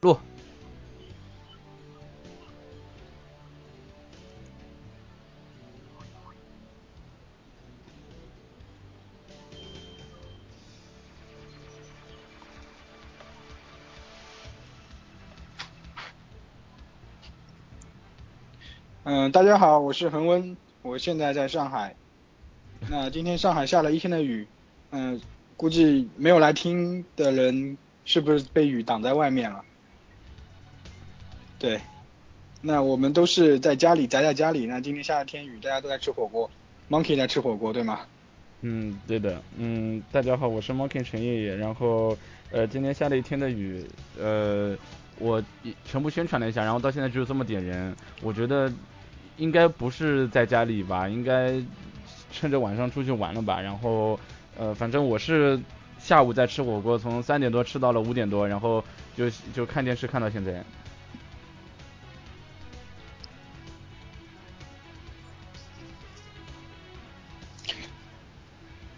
录。嗯，大家好，我是恒温，我现在在上海。那今天上海下了一天的雨，嗯，估计没有来听的人是不是被雨挡在外面了？对，那我们都是在家里宅在家里。那今天下了天雨，大家都在吃火锅，Monkey 在吃火锅，对吗？嗯，对的。嗯，大家好，我是 Monkey 陈爷爷。然后，呃，今天下了一天的雨，呃，我全部宣传了一下，然后到现在只有这么点人，我觉得。应该不是在家里吧？应该趁着晚上出去玩了吧？然后，呃，反正我是下午在吃火锅，从三点多吃到了五点多，然后就就看电视看到现在。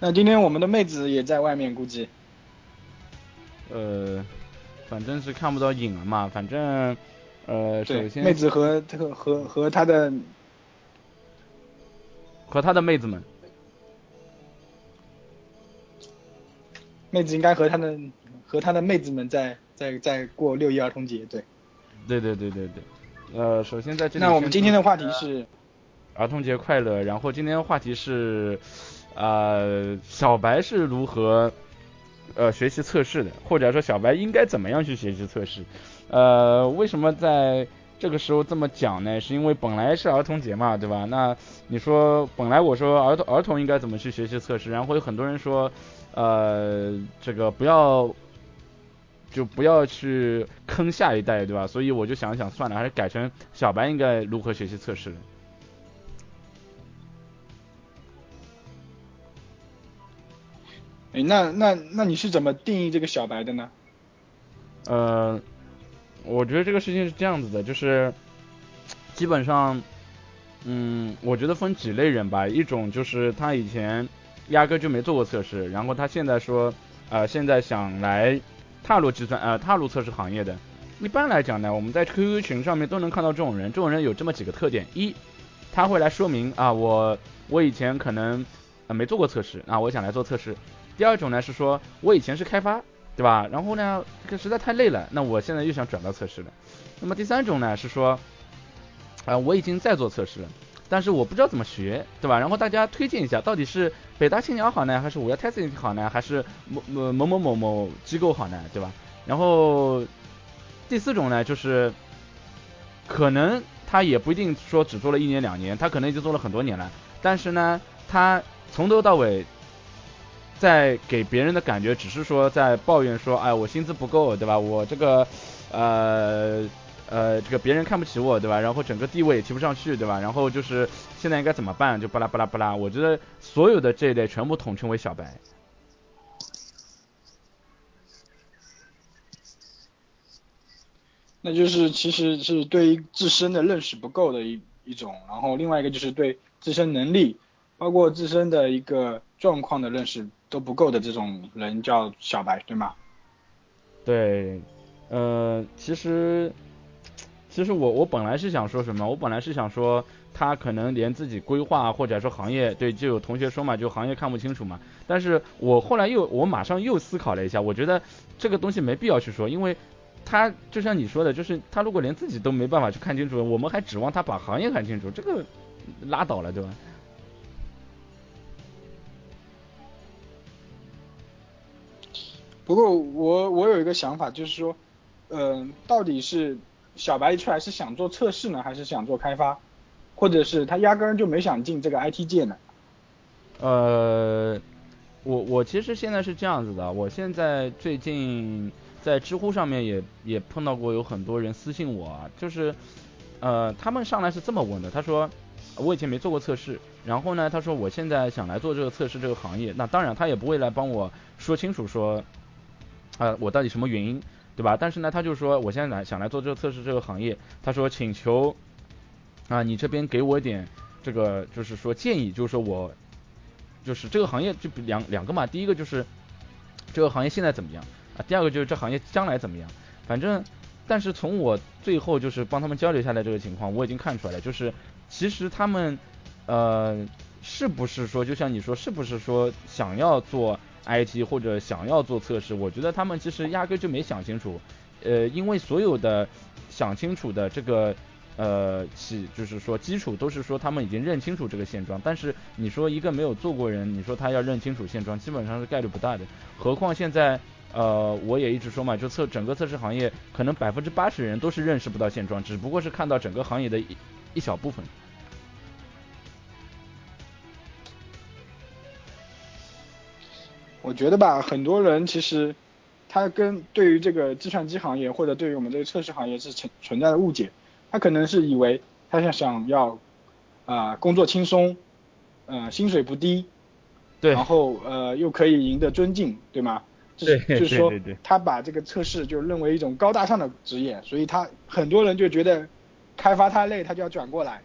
那今天我们的妹子也在外面，估计。呃，反正是看不到影了嘛，反正。呃，首先，妹子和和和和他的和他的妹子们，妹子应该和他的和他的妹子们在在在过六一儿童节，对，对对对对对。呃，首先在这里，那我们今天的话题是儿童节快乐。然后今天的话题是，呃，小白是如何呃学习测试的，或者说小白应该怎么样去学习测试？呃，为什么在这个时候这么讲呢？是因为本来是儿童节嘛，对吧？那你说本来我说儿童儿童应该怎么去学习测试，然后有很多人说，呃，这个不要就不要去坑下一代，对吧？所以我就想想算了，还是改成小白应该如何学习测试。哎，那那那你是怎么定义这个小白的呢？呃。我觉得这个事情是这样子的，就是基本上，嗯，我觉得分几类人吧。一种就是他以前压根就没做过测试，然后他现在说，呃，现在想来踏入计算，呃，踏入测试行业的。一般来讲呢，我们在 QQ 群上面都能看到这种人。这种人有这么几个特点：一，他会来说明啊，我我以前可能没做过测试啊，我想来做测试。第二种呢是说我以前是开发。对吧？然后呢，这实在太累了，那我现在又想转到测试了。那么第三种呢，是说，啊，我已经在做测试了，但是我不知道怎么学，对吧？然后大家推荐一下，到底是北大青鸟好呢，还是五幺 testing 好呢，还是某某某某某某机构好呢，对吧？然后第四种呢，就是可能他也不一定说只做了一年两年，他可能已经做了很多年了，但是呢，他从头到尾。在给别人的感觉只是说在抱怨说，哎，我薪资不够，对吧？我这个，呃，呃，这个别人看不起我，对吧？然后整个地位也提不上去，对吧？然后就是现在应该怎么办？就巴拉巴拉巴拉。我觉得所有的这一类全部统称为小白。那就是其实是对于自身的认识不够的一一种，然后另外一个就是对自身能力，包括自身的一个状况的认识。都不够的这种人叫小白，对吗？对，呃，其实，其实我我本来是想说什么？我本来是想说他可能连自己规划或者说行业，对，就有同学说嘛，就行业看不清楚嘛。但是我后来又我马上又思考了一下，我觉得这个东西没必要去说，因为他就像你说的，就是他如果连自己都没办法去看清楚，我们还指望他把行业看清楚，这个拉倒了，对吧？不过我我有一个想法，就是说，嗯，到底是小白一出来是想做测试呢，还是想做开发，或者是他压根就没想进这个 IT 界呢？呃，我我其实现在是这样子的，我现在最近在知乎上面也也碰到过有很多人私信我，啊就是呃他们上来是这么问的，他说我以前没做过测试，然后呢他说我现在想来做这个测试这个行业，那当然他也不会来帮我说清楚说。啊，我到底什么原因，对吧？但是呢，他就说我现在来想来做这个测试这个行业，他说请求啊，你这边给我一点这个，就是说建议，就是说我就是这个行业就两两个嘛，第一个就是这个行业现在怎么样啊？第二个就是这行业将来怎么样？反正但是从我最后就是帮他们交流下来这个情况，我已经看出来了，就是其实他们呃是不是说就像你说是不是说想要做 IT 或者想要做测试，我觉得他们其实压根就没想清楚，呃，因为所有的想清楚的这个。呃，起就是说基础都是说他们已经认清楚这个现状，但是你说一个没有做过人，你说他要认清楚现状，基本上是概率不大的。何况现在，呃，我也一直说嘛，就测整个测试行业，可能百分之八十人都是认识不到现状，只不过是看到整个行业的一一小部分。我觉得吧，很多人其实他跟对于这个计算机行业或者对于我们这个测试行业是存存在的误解。他可能是以为他想想要啊工作轻松，呃薪水不低，对，然后呃又可以赢得尊敬，对吗？对，就是说他把这个测试就认为一种高大上的职业，所以他很多人就觉得开发太累，他就要转过来，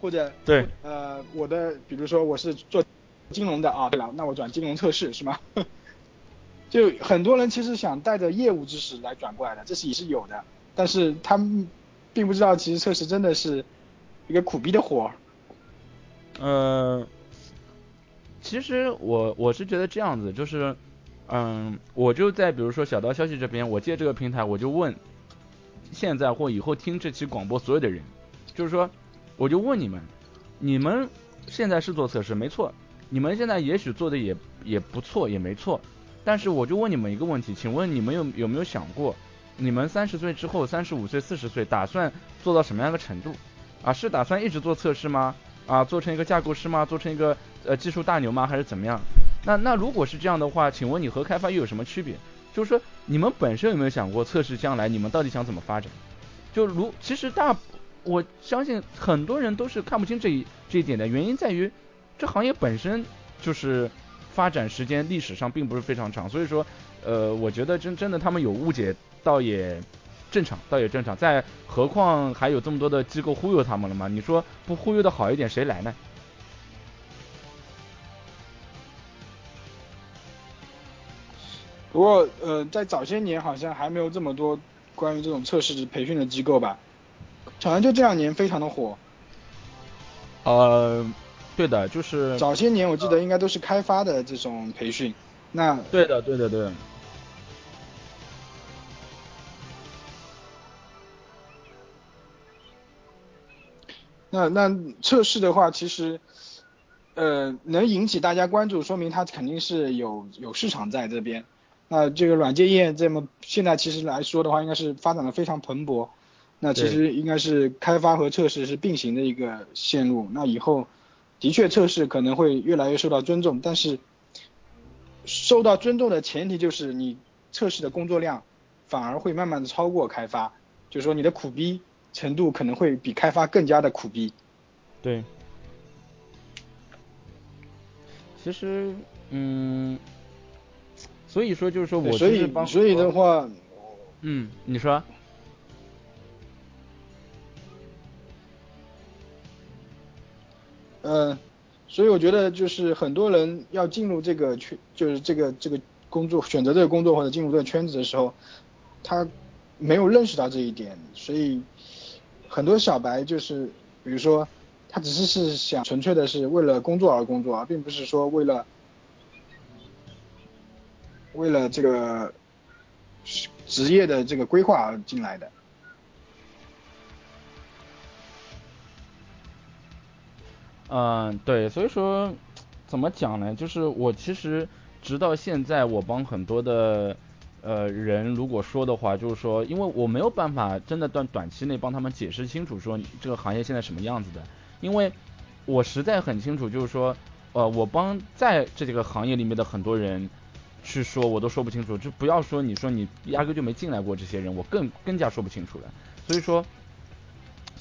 或者对，呃我的比如说我是做金融的啊，对了，那我转金融测试是吗？就很多人其实想带着业务知识来转过来的，这是也是有的，但是他们。并不知道，其实测试真的是一个苦逼的活。嗯，其实我我是觉得这样子，就是，嗯，我就在比如说小道消息这边，我借这个平台，我就问现在或以后听这期广播所有的人，就是说，我就问你们，你们现在是做测试没错，你们现在也许做的也也不错，也没错，但是我就问你们一个问题，请问你们有有没有想过？你们三十岁之后，三十五岁、四十岁，打算做到什么样的程度？啊，是打算一直做测试吗？啊，做成一个架构师吗？做成一个呃技术大牛吗？还是怎么样？那那如果是这样的话，请问你和开发又有什么区别？就是说，你们本身有没有想过测试将来你们到底想怎么发展？就如其实大，我相信很多人都是看不清这一这一点的原因在于，这行业本身就是发展时间历史上并不是非常长，所以说呃，我觉得真真的他们有误解。倒也正常，倒也正常。再何况还有这么多的机构忽悠他们了嘛？你说不忽悠的好一点，谁来呢？不过呃，在早些年好像还没有这么多关于这种测试培训的机构吧？好像就这两年非常的火。呃，对的，就是早些年我记得应该都是开发的这种培训。那对的，对的，对。那那测试的话，其实，呃，能引起大家关注，说明它肯定是有有市场在这边。那这个软件业这么现在其实来说的话，应该是发展的非常蓬勃。那其实应该是开发和测试是并行的一个线路。那以后的确测试可能会越来越受到尊重，但是受到尊重的前提就是你测试的工作量反而会慢慢的超过开发，就是说你的苦逼。程度可能会比开发更加的苦逼。对。其实，嗯，所以说就是说，我所以所以的话，嗯，你说。嗯，所以我觉得就是很多人要进入这个圈，就是这个这个工作，选择这个工作或者进入这个圈子的时候，他没有认识到这一点，所以。很多小白就是，比如说，他只是是想纯粹的是为了工作而工作，而并不是说为了为了这个职业的这个规划而进来的。嗯，对，所以说怎么讲呢？就是我其实直到现在，我帮很多的。呃，人如果说的话，就是说，因为我没有办法真的短短期内帮他们解释清楚说这个行业现在什么样子的，因为我实在很清楚，就是说，呃，我帮在这几个行业里面的很多人去说，我都说不清楚，就不要说你说你压根就没进来过这些人，我更更加说不清楚了。所以说，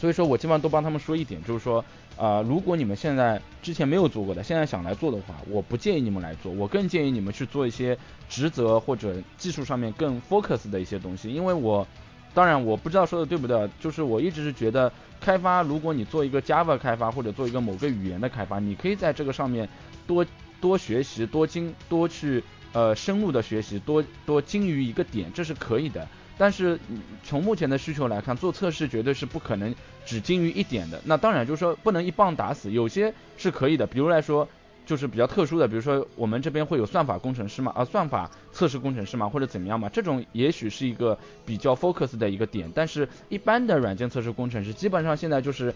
所以说我基本上都帮他们说一点，就是说。啊，如果你们现在之前没有做过的，现在想来做的话，我不建议你们来做，我更建议你们去做一些职责或者技术上面更 focus 的一些东西。因为我，当然我不知道说的对不对，就是我一直是觉得开发，如果你做一个 Java 开发或者做一个某个语言的开发，你可以在这个上面多多学习，多精多去呃深入的学习，多多精于一个点，这是可以的。但是从目前的需求来看，做测试绝对是不可能只精于一点的。那当然就是说不能一棒打死，有些是可以的。比如来说，就是比较特殊的，比如说我们这边会有算法工程师嘛，啊，算法测试工程师嘛，或者怎么样嘛，这种也许是一个比较 focus 的一个点。但是一般的软件测试工程师，基本上现在就是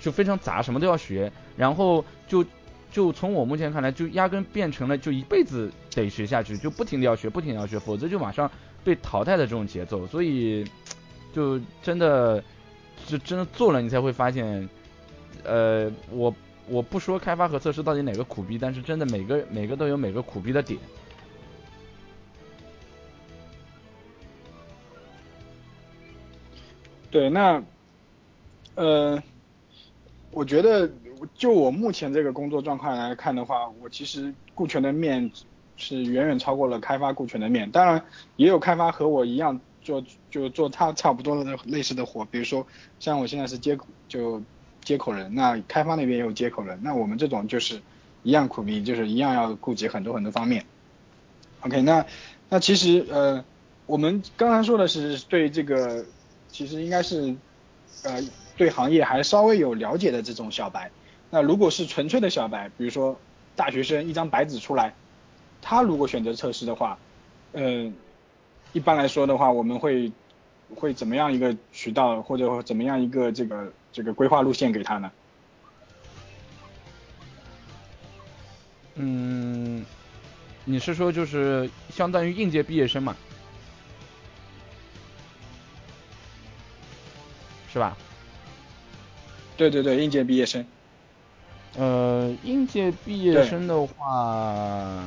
就非常杂，什么都要学，然后就。就从我目前看来，就压根变成了就一辈子得学下去，就不停的要学，不停的要学，否则就马上被淘汰的这种节奏。所以，就真的，就真的做了，你才会发现，呃，我我不说开发和测试到底哪个苦逼，但是真的每个每个都有每个苦逼的点。对，那，呃，我觉得。就我目前这个工作状况来看的话，我其实顾全的面是远远超过了开发顾全的面。当然，也有开发和我一样做就做差差不多的类似的活，比如说像我现在是接口就接口人，那开发那边也有接口人，那我们这种就是一样苦逼，就是一样要顾及很多很多方面。OK，那那其实呃，我们刚才说的是对这个其实应该是呃对行业还稍微有了解的这种小白。那如果是纯粹的小白，比如说大学生一张白纸出来，他如果选择测试的话，嗯，一般来说的话，我们会会怎么样一个渠道或者怎么样一个这个这个规划路线给他呢？嗯，你是说就是相当于应届毕业生嘛，是吧？对对对，应届毕业生。呃，应届毕业生的话，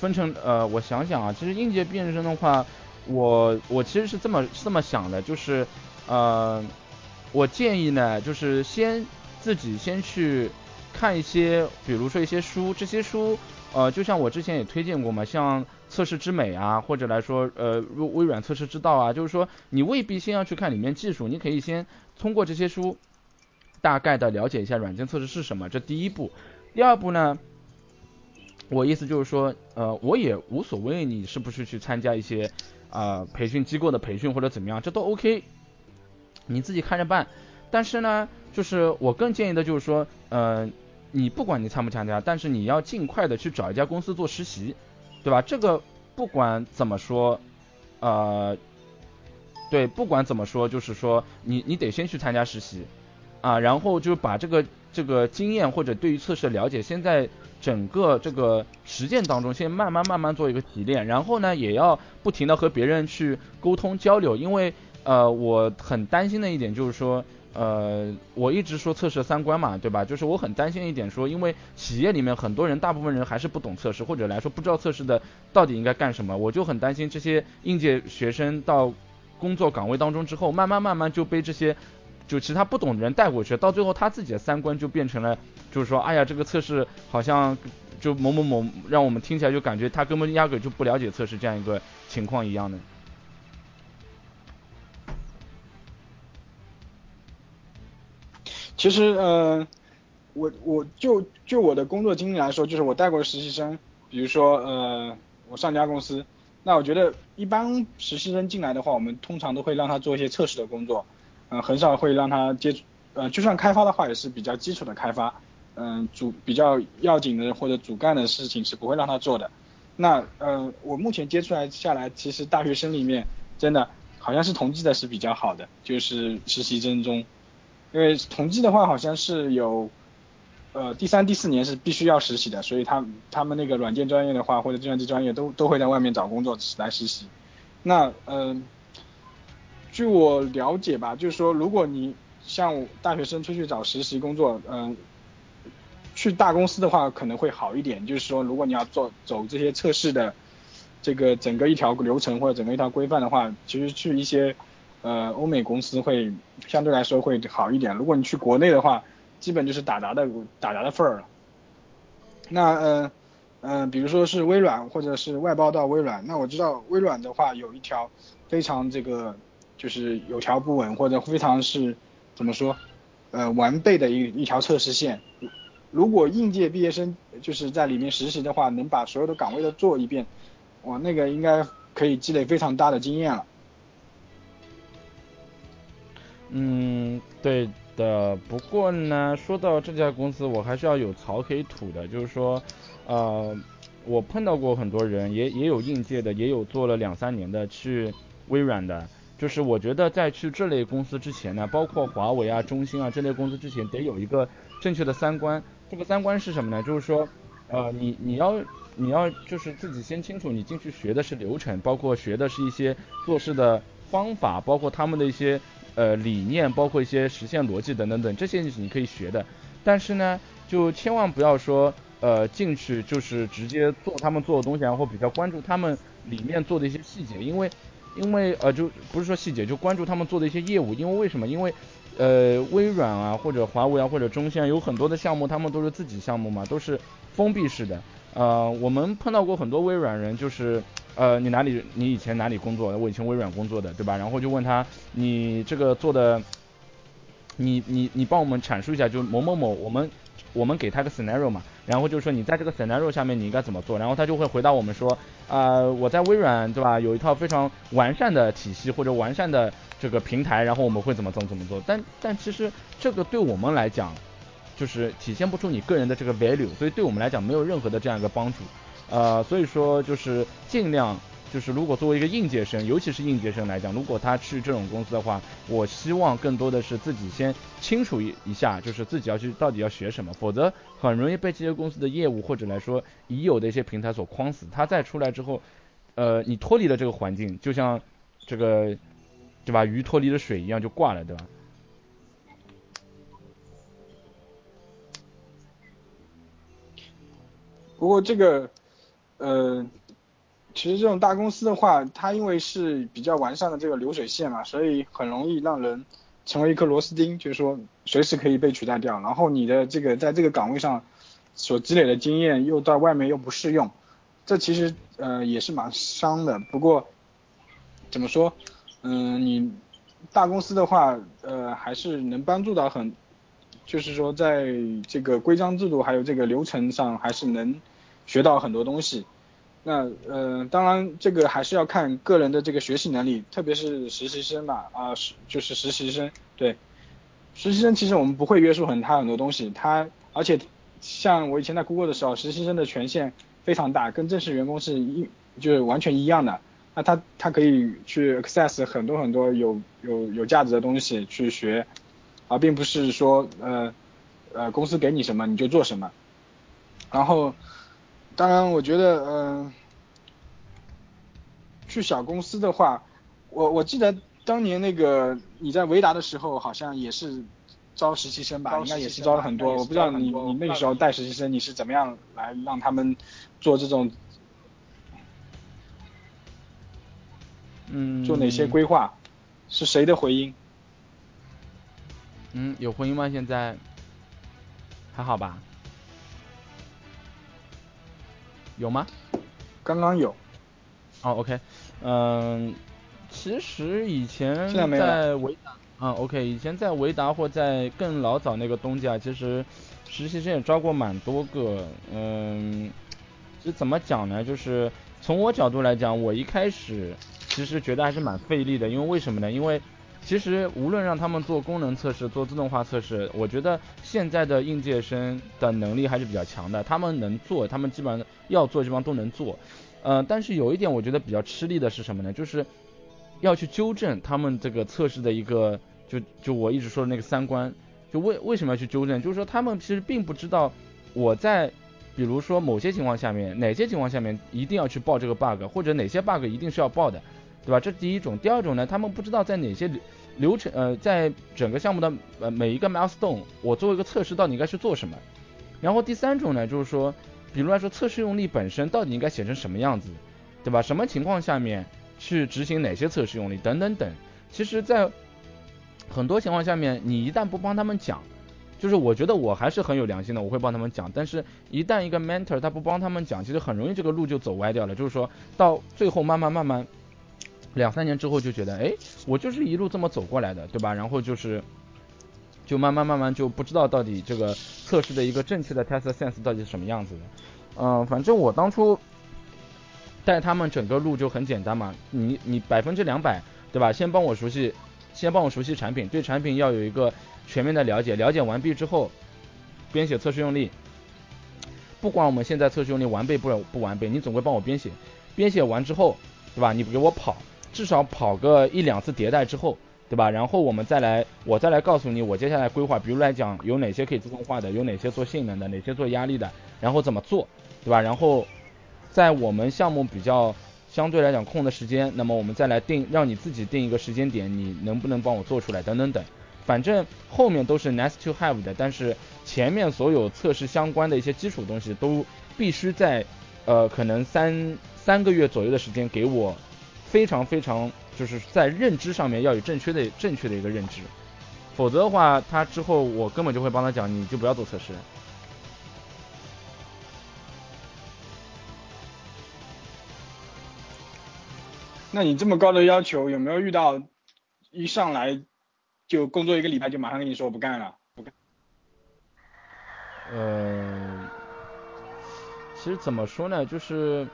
分成呃，我想想啊，其实应届毕业生的话，我我其实是这么这么想的，就是呃，我建议呢，就是先自己先去看一些，比如说一些书，这些书呃，就像我之前也推荐过嘛，像测试之美啊，或者来说呃微软测试之道啊，就是说你未必先要去看里面技术，你可以先通过这些书。大概的了解一下软件测试是什么，这第一步。第二步呢，我意思就是说，呃，我也无所谓你是不是去参加一些啊培训机构的培训或者怎么样，这都 OK，你自己看着办。但是呢，就是我更建议的就是说，呃，你不管你参不参加，但是你要尽快的去找一家公司做实习，对吧？这个不管怎么说，呃，对，不管怎么说，就是说你你得先去参加实习。啊，然后就把这个这个经验或者对于测试的了解，先在整个这个实践当中，先慢慢慢慢做一个提炼，然后呢，也要不停的和别人去沟通交流，因为呃，我很担心的一点就是说，呃，我一直说测试三观嘛，对吧？就是我很担心一点说，因为企业里面很多人，大部分人还是不懂测试，或者来说不知道测试的到底应该干什么，我就很担心这些应届学生到工作岗位当中之后，慢慢慢慢就被这些。就其他不懂的人带过去，到最后他自己的三观就变成了，就是说，哎呀，这个测试好像就某某某，让我们听起来就感觉他根本压根就不了解测试这样一个情况一样的。其实，呃，我我就就我的工作经历来说，就是我带过实习生，比如说，呃，我上家公司，那我觉得一般实习生进来的话，我们通常都会让他做一些测试的工作。嗯，很少会让他接触，呃，就算开发的话，也是比较基础的开发，嗯，主比较要紧的或者主干的事情是不会让他做的。那，呃，我目前接出来下来，其实大学生里面真的好像是同济的是比较好的，就是实习生中，因为同济的话好像是有，呃，第三、第四年是必须要实习的，所以他他们那个软件专业的话或者计算机专业都都会在外面找工作来实习。那，嗯。据我了解吧，就是说，如果你像大学生出去找实习工作，嗯，去大公司的话可能会好一点。就是说，如果你要做走这些测试的这个整个一条流程或者整个一条规范的话，其实去一些呃欧美公司会相对来说会好一点。如果你去国内的话，基本就是打杂的打杂的份儿了。那嗯嗯，比如说是微软或者是外包到微软，那我知道微软的话有一条非常这个。就是有条不紊或者非常是怎么说，呃完备的一一条测试线。如果应届毕业生就是在里面实习的话，能把所有的岗位都做一遍，哇，那个应该可以积累非常大的经验了。嗯，对的。不过呢，说到这家公司，我还是要有槽可以吐的，就是说，呃，我碰到过很多人，也也有应届的，也有做了两三年的去微软的。就是我觉得在去这类公司之前呢，包括华为啊、中兴啊这类公司之前，得有一个正确的三观。这个三观是什么呢？就是说，呃，你你要你要就是自己先清楚，你进去学的是流程，包括学的是一些做事的方法，包括他们的一些呃理念，包括一些实现逻辑等等等，这些你可以学的。但是呢，就千万不要说呃进去就是直接做他们做的东西，然后比较关注他们里面做的一些细节，因为。因为呃，就不是说细节，就关注他们做的一些业务。因为为什么？因为呃，微软啊，或者华为啊，或者中兴有很多的项目，他们都是自己项目嘛，都是封闭式的。呃，我们碰到过很多微软人，就是呃，你哪里，你以前哪里工作？我以前微软工作的，对吧？然后就问他，你这个做的，你你你帮我们阐述一下，就某某某，我们。我们给他个 scenario 嘛，然后就是说你在这个 scenario 下面你应该怎么做，然后他就会回答我们说，啊，我在微软对吧，有一套非常完善的体系或者完善的这个平台，然后我们会怎么怎么怎么做。但但其实这个对我们来讲，就是体现不出你个人的这个 value，所以对我们来讲没有任何的这样一个帮助。呃，所以说就是尽量。就是如果作为一个应届生，尤其是应届生来讲，如果他去这种公司的话，我希望更多的是自己先清楚一一下，就是自己要去到底要学什么，否则很容易被这些公司的业务或者来说已有的一些平台所框死。他再出来之后，呃，你脱离了这个环境，就像这个，对吧？鱼脱离了水一样就挂了，对吧？不过这个，呃。其实这种大公司的话，它因为是比较完善的这个流水线嘛，所以很容易让人成为一颗螺丝钉，就是说随时可以被取代掉。然后你的这个在这个岗位上所积累的经验又到外面又不适用，这其实呃也是蛮伤的。不过怎么说，嗯，你大公司的话，呃还是能帮助到很，就是说在这个规章制度还有这个流程上，还是能学到很多东西。那呃，当然这个还是要看个人的这个学习能力，特别是实习生吧，啊是就是实习生，对，实习生其实我们不会约束很他很多东西，他而且像我以前在 Google 的时候，实习生的权限非常大，跟正式员工是一就是完全一样的，那他他可以去 access 很多很多有有有价值的东西去学，而并不是说呃呃公司给你什么你就做什么，然后。当然，我觉得，嗯，去小公司的话，我我记得当年那个你在维达的时候，好像也是招实习生吧，应该也是招了很多。我不知道你你那个时候带实习生，你是怎么样来让他们做这种，嗯，做哪些规划？是谁的回音？嗯，有回音吗？现在还好吧？有吗？刚刚有。哦，OK，嗯，其实以前在维达，嗯，OK，以前在维达或在更老早那个东家，其实实习生也招过蛮多个。嗯，这怎么讲呢？就是从我角度来讲，我一开始其实觉得还是蛮费力的，因为为什么呢？因为其实无论让他们做功能测试、做自动化测试，我觉得现在的应届生的能力还是比较强的。他们能做，他们基本上要做这帮都能做。呃，但是有一点我觉得比较吃力的是什么呢？就是要去纠正他们这个测试的一个，就就我一直说的那个三观。就为为什么要去纠正？就是说他们其实并不知道我在，比如说某些情况下面，哪些情况下面一定要去报这个 bug，或者哪些 bug 一定是要报的，对吧？这第一种。第二种呢，他们不知道在哪些。流程呃，在整个项目的呃每一个 milestone，我做一个测试到底应该去做什么。然后第三种呢，就是说，比如来说测试用例本身到底应该写成什么样子，对吧？什么情况下面去执行哪些测试用例等等等。其实，在很多情况下面，你一旦不帮他们讲，就是我觉得我还是很有良心的，我会帮他们讲。但是，一旦一个 mentor 他不帮他们讲，其实很容易这个路就走歪掉了。就是说到最后慢慢慢慢。两三年之后就觉得，哎，我就是一路这么走过来的，对吧？然后就是，就慢慢慢慢就不知道到底这个测试的一个正确的 test sense 到底是什么样子的。嗯，反正我当初带他们整个路就很简单嘛，你你百分之两百，对吧？先帮我熟悉先帮我熟悉产品，对产品要有一个全面的了解，了解完毕之后，编写测试用例。不管我们现在测试用例完备不不完备，你总归帮我编写。编写完之后，对吧？你给我跑，至少跑个一两次迭代之后，对吧？然后我们再来，我再来告诉你我接下来规划，比如来讲有哪些可以自动化的，有哪些做性能的，哪些做压力的，然后怎么做，对吧？然后在我们项目比较相对来讲空的时间，那么我们再来定，让你自己定一个时间点，你能不能帮我做出来，等等等。反正后面都是 nice to have 的，但是前面所有测试相关的一些基础东西都必须在呃可能三三个月左右的时间给我非常非常就是在认知上面要有正确的正确的一个认知，否则的话他之后我根本就会帮他讲你就不要做测试。那你这么高的要求有没有遇到一上来？就工作一个礼拜就马上跟你说我不干了，不干。呃，其实怎么说呢，就是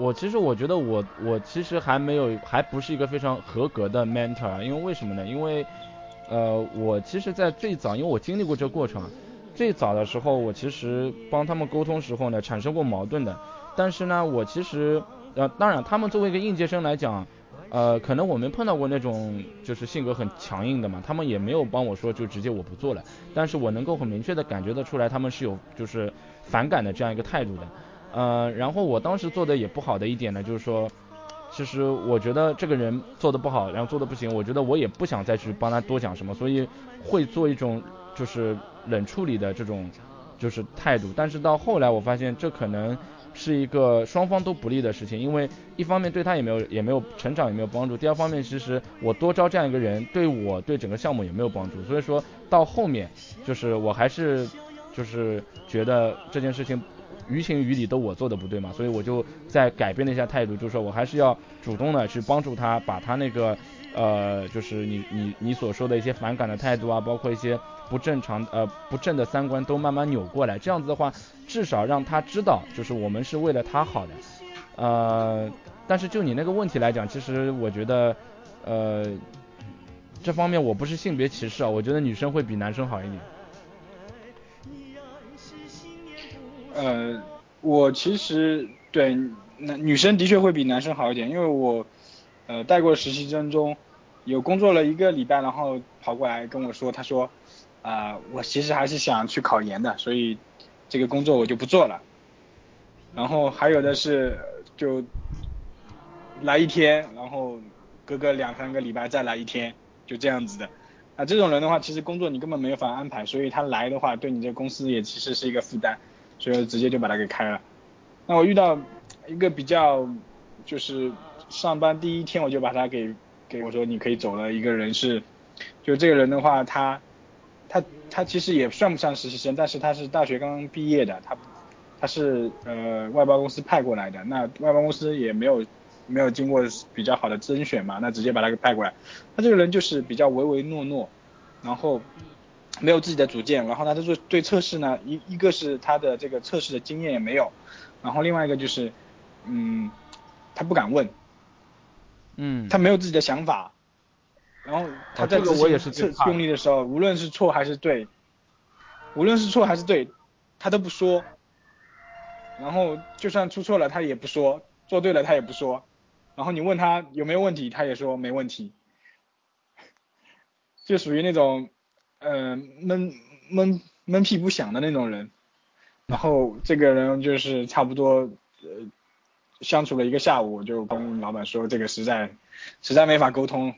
我其实我觉得我我其实还没有还不是一个非常合格的 mentor，因为为什么呢？因为呃我其实，在最早，因为我经历过这个过程，最早的时候我其实帮他们沟通时候呢，产生过矛盾的。但是呢，我其实呃当然他们作为一个应届生来讲。呃，可能我没碰到过那种就是性格很强硬的嘛，他们也没有帮我说就直接我不做了，但是我能够很明确的感觉得出来，他们是有就是反感的这样一个态度的。呃，然后我当时做的也不好的一点呢，就是说，其实我觉得这个人做的不好，然后做的不行，我觉得我也不想再去帮他多讲什么，所以会做一种就是冷处理的这种就是态度。但是到后来我发现这可能。是一个双方都不利的事情，因为一方面对他也没有也没有成长也没有帮助，第二方面其实我多招这样一个人对我对整个项目也没有帮助，所以说到后面就是我还是就是觉得这件事情于情于理都我做的不对嘛，所以我就在改变了一下态度，就是说我还是要主动的去帮助他把他那个呃就是你你你所说的一些反感的态度啊，包括一些。不正常呃不正的三观都慢慢扭过来，这样子的话，至少让他知道，就是我们是为了他好的。呃，但是就你那个问题来讲，其实我觉得，呃，这方面我不是性别歧视啊，我觉得女生会比男生好一点。呃，我其实对男女生的确会比男生好一点，因为我呃带过实习生中有工作了一个礼拜，然后跑过来跟我说，他说。啊，我其实还是想去考研的，所以这个工作我就不做了。然后还有的是就来一天，然后隔个两三个礼拜再来一天，就这样子的。那这种人的话，其实工作你根本没有法安排，所以他来的话，对你这公司也其实是一个负担，所以直接就把他给开了。那我遇到一个比较就是上班第一天我就把他给给我说你可以走了一个人是，就这个人的话他。他他其实也算不上实习生，但是他是大学刚刚毕业的，他他是呃外包公司派过来的，那外包公司也没有没有经过比较好的甄选嘛，那直接把他给派过来。他这个人就是比较唯唯诺诺，然后没有自己的主见，然后他做对测试呢，一一个是他的这个测试的经验也没有，然后另外一个就是嗯他不敢问，嗯，他没有自己的想法。然后他在这个我也是测用力的时候，无论是错还是对，无论是错还是对，他都不说。然后就算出错了，他也不说；做对了，他也不说。然后你问他有没有问题，他也说没问题。就属于那种，呃，闷闷闷屁不响的那种人。然后这个人就是差不多，呃，相处了一个下午，我就跟老板说这个实在实在没法沟通。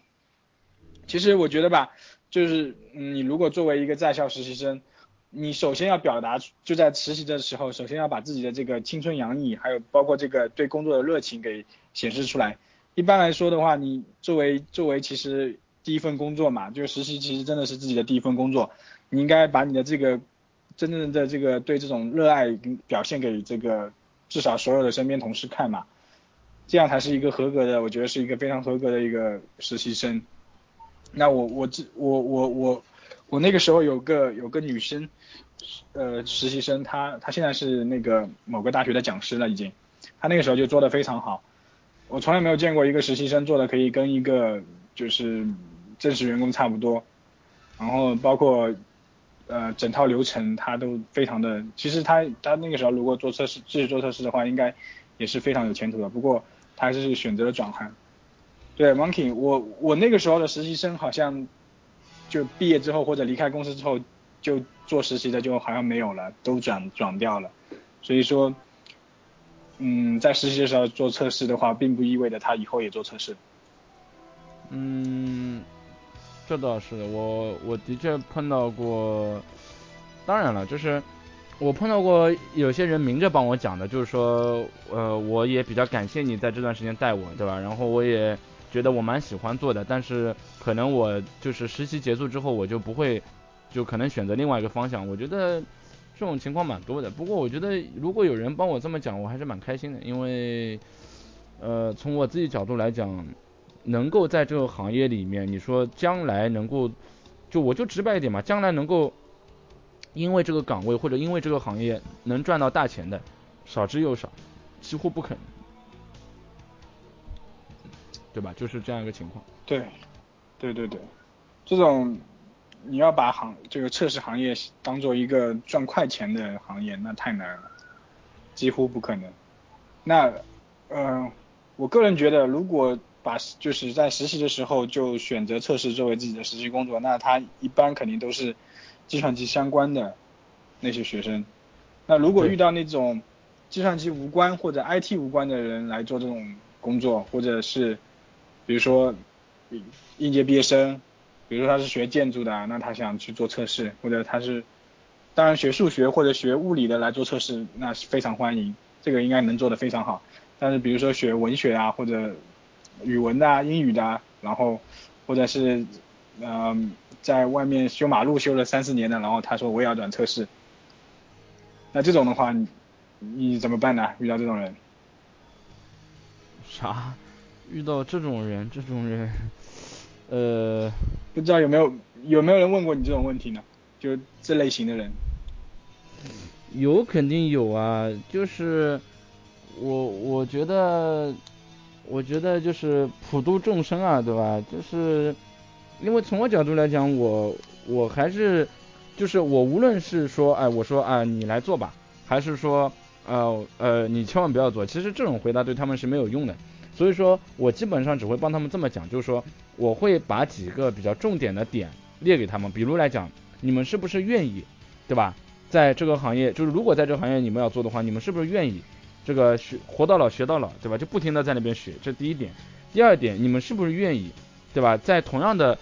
其实我觉得吧，就是你如果作为一个在校实习生，你首先要表达就在实习的时候，首先要把自己的这个青春洋溢，还有包括这个对工作的热情给显示出来。一般来说的话，你作为作为其实第一份工作嘛，就是实习其实真的是自己的第一份工作，你应该把你的这个真正的这个对这种热爱表现给这个至少所有的身边同事看嘛，这样才是一个合格的，我觉得是一个非常合格的一个实习生。那我我这我我我我那个时候有个有个女生，呃实习生，她她现在是那个某个大学的讲师了已经，她那个时候就做的非常好，我从来没有见过一个实习生做的可以跟一个就是正式员工差不多，然后包括呃整套流程他都非常的，其实他他那个时候如果做测试继续做测试的话，应该也是非常有前途的。不过他还是选择了转行。对，Monkey，我我那个时候的实习生好像就毕业之后或者离开公司之后就做实习的就好像没有了，都转转掉了。所以说，嗯，在实习的时候做测试的话，并不意味着他以后也做测试。嗯，这倒是的，我我的确碰到过。当然了，就是我碰到过有些人明着帮我讲的，就是说，呃，我也比较感谢你在这段时间带我，对吧？然后我也觉得我蛮喜欢做的，但是可能我就是实习结束之后，我就不会，就可能选择另外一个方向。我觉得这种情况蛮多的。不过我觉得如果有人帮我这么讲，我还是蛮开心的，因为，呃，从我自己角度来讲。能够在这个行业里面，你说将来能够，就我就直白一点嘛，将来能够因为这个岗位或者因为这个行业能赚到大钱的少之又少，几乎不可能，对吧？就是这样一个情况。对，对对对，这种你要把行这个测试行业当做一个赚快钱的行业，那太难了，几乎不可能。那，嗯，我个人觉得如果把就是在实习的时候就选择测试作为自己的实习工作，那他一般肯定都是计算机相关的那些学生。那如果遇到那种计算机无关或者 IT 无关的人来做这种工作，或者是比如说应届毕业生，比如说他是学建筑的，那他想去做测试，或者他是当然学数学或者学物理的来做测试，那是非常欢迎，这个应该能做得非常好。但是比如说学文学啊或者语文的、英语的，然后或者是嗯，在外面修马路修了三四年的，然后他说我也要转测试，那这种的话，你你怎么办呢？遇到这种人？啥？遇到这种人？这种人？呃，不知道有没有有没有人问过你这种问题呢？就这类型的人？有肯定有啊，就是我我觉得。我觉得就是普度众生啊，对吧？就是因为从我角度来讲，我我还是就是我无论是说，哎，我说啊，你来做吧，还是说，呃呃，你千万不要做。其实这种回答对他们是没有用的。所以说我基本上只会帮他们这么讲，就是说我会把几个比较重点的点列给他们，比如来讲，你们是不是愿意，对吧？在这个行业，就是如果在这个行业你们要做的话，你们是不是愿意？这个学活到老学到老，对吧？就不停的在那边学，这第一点。第二点，你们是不是愿意，对吧？在同样的，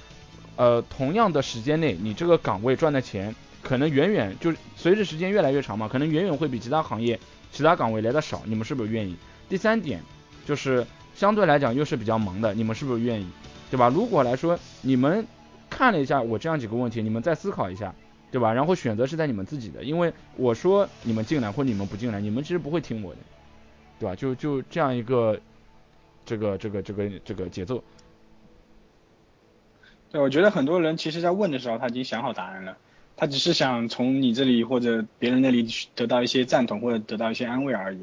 呃，同样的时间内，你这个岗位赚的钱，可能远远就随着时间越来越长嘛，可能远远会比其他行业、其他岗位来的少。你们是不是愿意？第三点，就是相对来讲又是比较忙的，你们是不是愿意，对吧？如果来说，你们看了一下我这样几个问题，你们再思考一下。对吧？然后选择是在你们自己的，因为我说你们进来或你们不进来，你们其实不会听我的，对吧？就就这样一个这个这个这个这个节奏。对，我觉得很多人其实在问的时候他已经想好答案了，他只是想从你这里或者别人那里得到一些赞同或者得到一些安慰而已。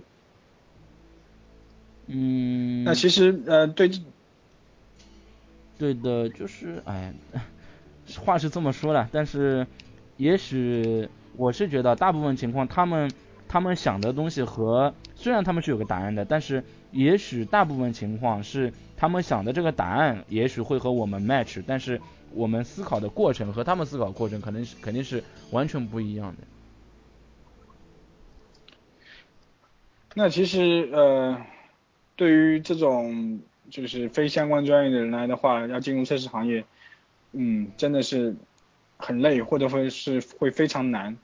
嗯。那其实呃对。对的，就是哎，话是这么说的，但是。也许我是觉得大部分情况，他们他们想的东西和虽然他们是有个答案的，但是也许大部分情况是他们想的这个答案也许会和我们 match，但是我们思考的过程和他们思考过程可能是肯定是完全不一样的。那其实呃，对于这种就是非相关专业的人来的话，要进入测试行业，嗯，真的是。很累，或者会是会非常难。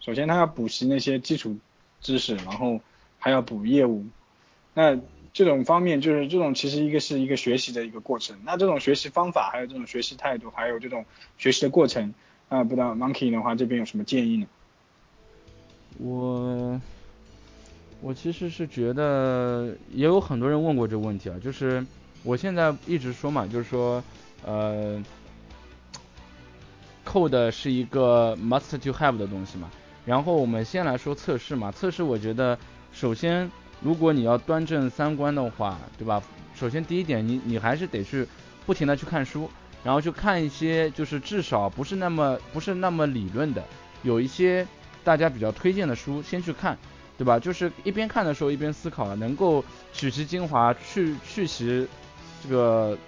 首先，他要补习那些基础知识，然后还要补业务。那这种方面，就是这种其实一个是一个学习的一个过程。那这种学习方法，还有这种学习态度，还有这种学习的过程，啊，不知道 Monkey 的话这边有什么建议呢？我我其实是觉得也有很多人问过这个问题啊，就是我现在一直说嘛，就是说呃。Code 是一个 must to have 的东西嘛，然后我们先来说测试嘛。测试我觉得，首先如果你要端正三观的话，对吧？首先第一点，你你还是得去不停的去看书，然后去看一些就是至少不是那么不是那么理论的，有一些大家比较推荐的书先去看，对吧？就是一边看的时候一边思考，能够取其精华，去去其这个，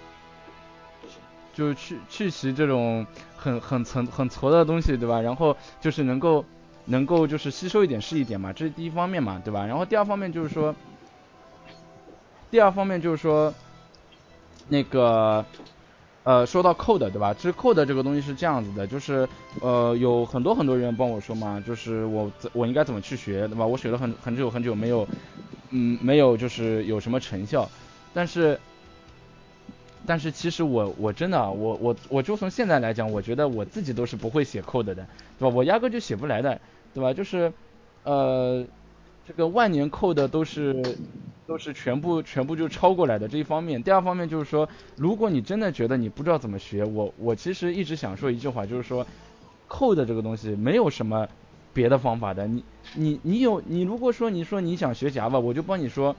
就去去其这种很很层很矬的东西，对吧？然后就是能够能够就是吸收一点是一点嘛，这是第一方面嘛，对吧？然后第二方面就是说。第二方面就是说，那个，呃，说到 code 对吧？其实 code 这个东西是这样子的，就是呃，有很多很多人帮我说嘛，就是我我应该怎么去学，对吧？我学了很很久很久没有，嗯，没有就是有什么成效，但是，但是其实我我真的我我我就从现在来讲，我觉得我自己都是不会写 code 的，对吧？我压根就写不来的，对吧？就是，呃。这个万年 code 都是都是全部全部就抄过来的这一方面，第二方面就是说，如果你真的觉得你不知道怎么学，我我其实一直想说一句话，就是说，code 这个东西没有什么别的方法的，你你你有你如果说你说你想学 Java，我就帮你说，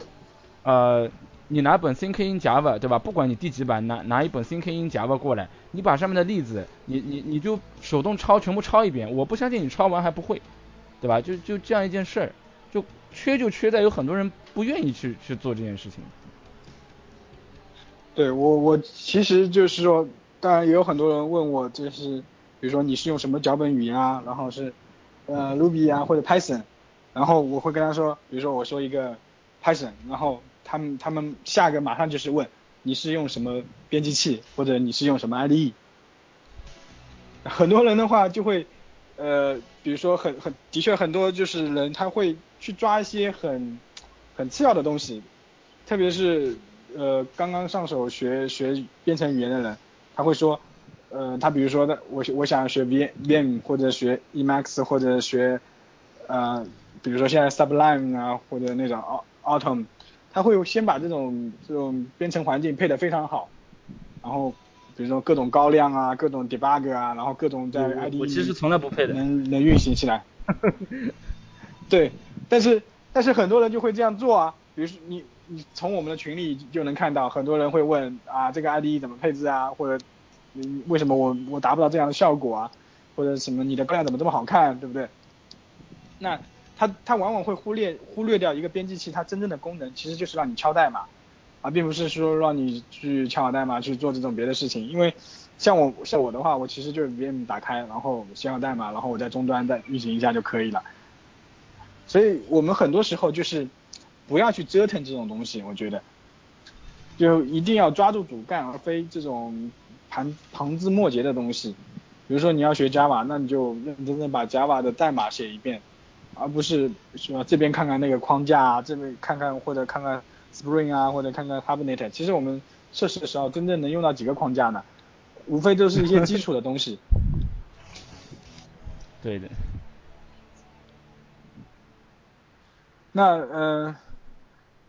呃，你拿本 Think in Java 对吧？不管你第几版，拿拿一本 CK 音 Java 过来，你把上面的例子，你你你就手动抄全部抄一遍，我不相信你抄完还不会，对吧？就就这样一件事儿。就缺就缺在有很多人不愿意去去做这件事情。对我我其实就是说，当然也有很多人问我，就是比如说你是用什么脚本语言啊，然后是呃 Ruby 啊或者 Python，然后我会跟他说，比如说我说一个 Python，然后他们他们下一个马上就是问你是用什么编辑器或者你是用什么 IDE，很多人的话就会呃比如说很很的确很多就是人他会。去抓一些很很次要的东西，特别是呃刚刚上手学学编程语言的人，他会说，呃他比如说的我我想学 V VM 或者学 Emacs 或者学呃比如说现在 Sublime 啊或者那种 Autumn，他会先把这种这种编程环境配得非常好，然后比如说各种高亮啊各种 debug 啊然后各种在 IDE 我其实从来不配的能能运行起来，对。但是但是很多人就会这样做啊，比如说你你从我们的群里就能看到，很多人会问啊这个 IDE 怎么配置啊，或者嗯为什么我我达不到这样的效果啊，或者什么你的高亮怎么这么好看，对不对？那他他往往会忽略忽略掉一个编辑器它真正的功能，其实就是让你敲代码，而并不是说让你去敲好代码去做这种别的事情。因为像我像我的话，我其实就是 VM 打开，然后写好代码，然后我在终端再运行一下就可以了。所以我们很多时候就是不要去折腾这种东西，我觉得，就一定要抓住主干，而非这种旁旁枝末节的东西。比如说你要学 Java，那你就认认真真把 Java 的代码写一遍，而不是说这边看看那个框架啊，这边看看或者看看 Spring 啊，或者看看 Hibernate。其实我们测试的时候真正能用到几个框架呢？无非都是一些基础的东西。对的。那呃，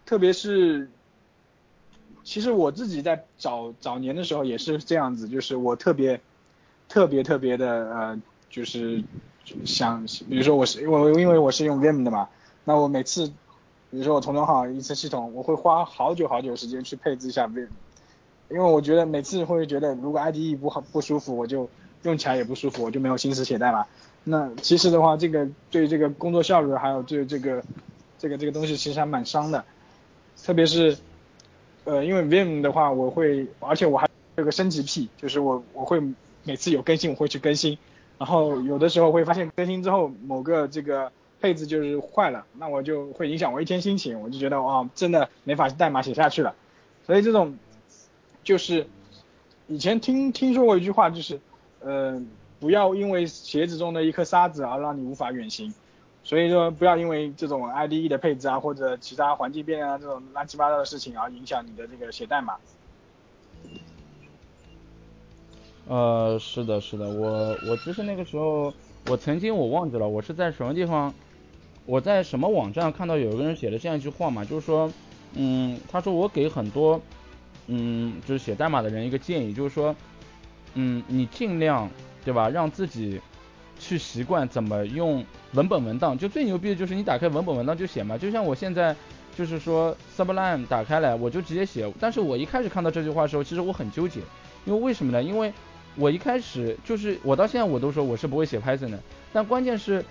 特别是，其实我自己在早早年的时候也是这样子，就是我特别特别特别的呃，就是想，比如说我是因为因为我是用 Vim 的嘛，那我每次比如说我重装好一次系统，我会花好久好久时间去配置一下 Vim，因为我觉得每次会觉得如果 IDE 不好不舒服，我就用起来也不舒服，我就没有心思写代码。那其实的话，这个对这个工作效率还有对这个这个这个东西其实还蛮伤的，特别是，呃，因为 Vim 的话，我会，而且我还有个升级癖，就是我我会每次有更新我会去更新，然后有的时候会发现更新之后某个这个配置就是坏了，那我就会影响我一天心情，我就觉得哇，真的没法代码写下去了，所以这种就是以前听听说过一句话，就是呃，不要因为鞋子中的一颗沙子而让你无法远行。所以说，不要因为这种 IDE 的配置啊，或者其他环境变啊这种乱七八糟的事情而影响你的这个写代码。呃，是的，是的，我我其实那个时候，我曾经我忘记了，我是在什么地方，我在什么网站看到有一个人写的这样一句话嘛，就是说，嗯，他说我给很多，嗯，就是写代码的人一个建议，就是说，嗯，你尽量，对吧，让自己。去习惯怎么用文本文档，就最牛逼的就是你打开文本文档就写嘛，就像我现在就是说 Sublime 打开来我就直接写，但是我一开始看到这句话的时候，其实我很纠结，因为为什么呢？因为我一开始就是我到现在我都说我是不会写 Python 的，但关键是，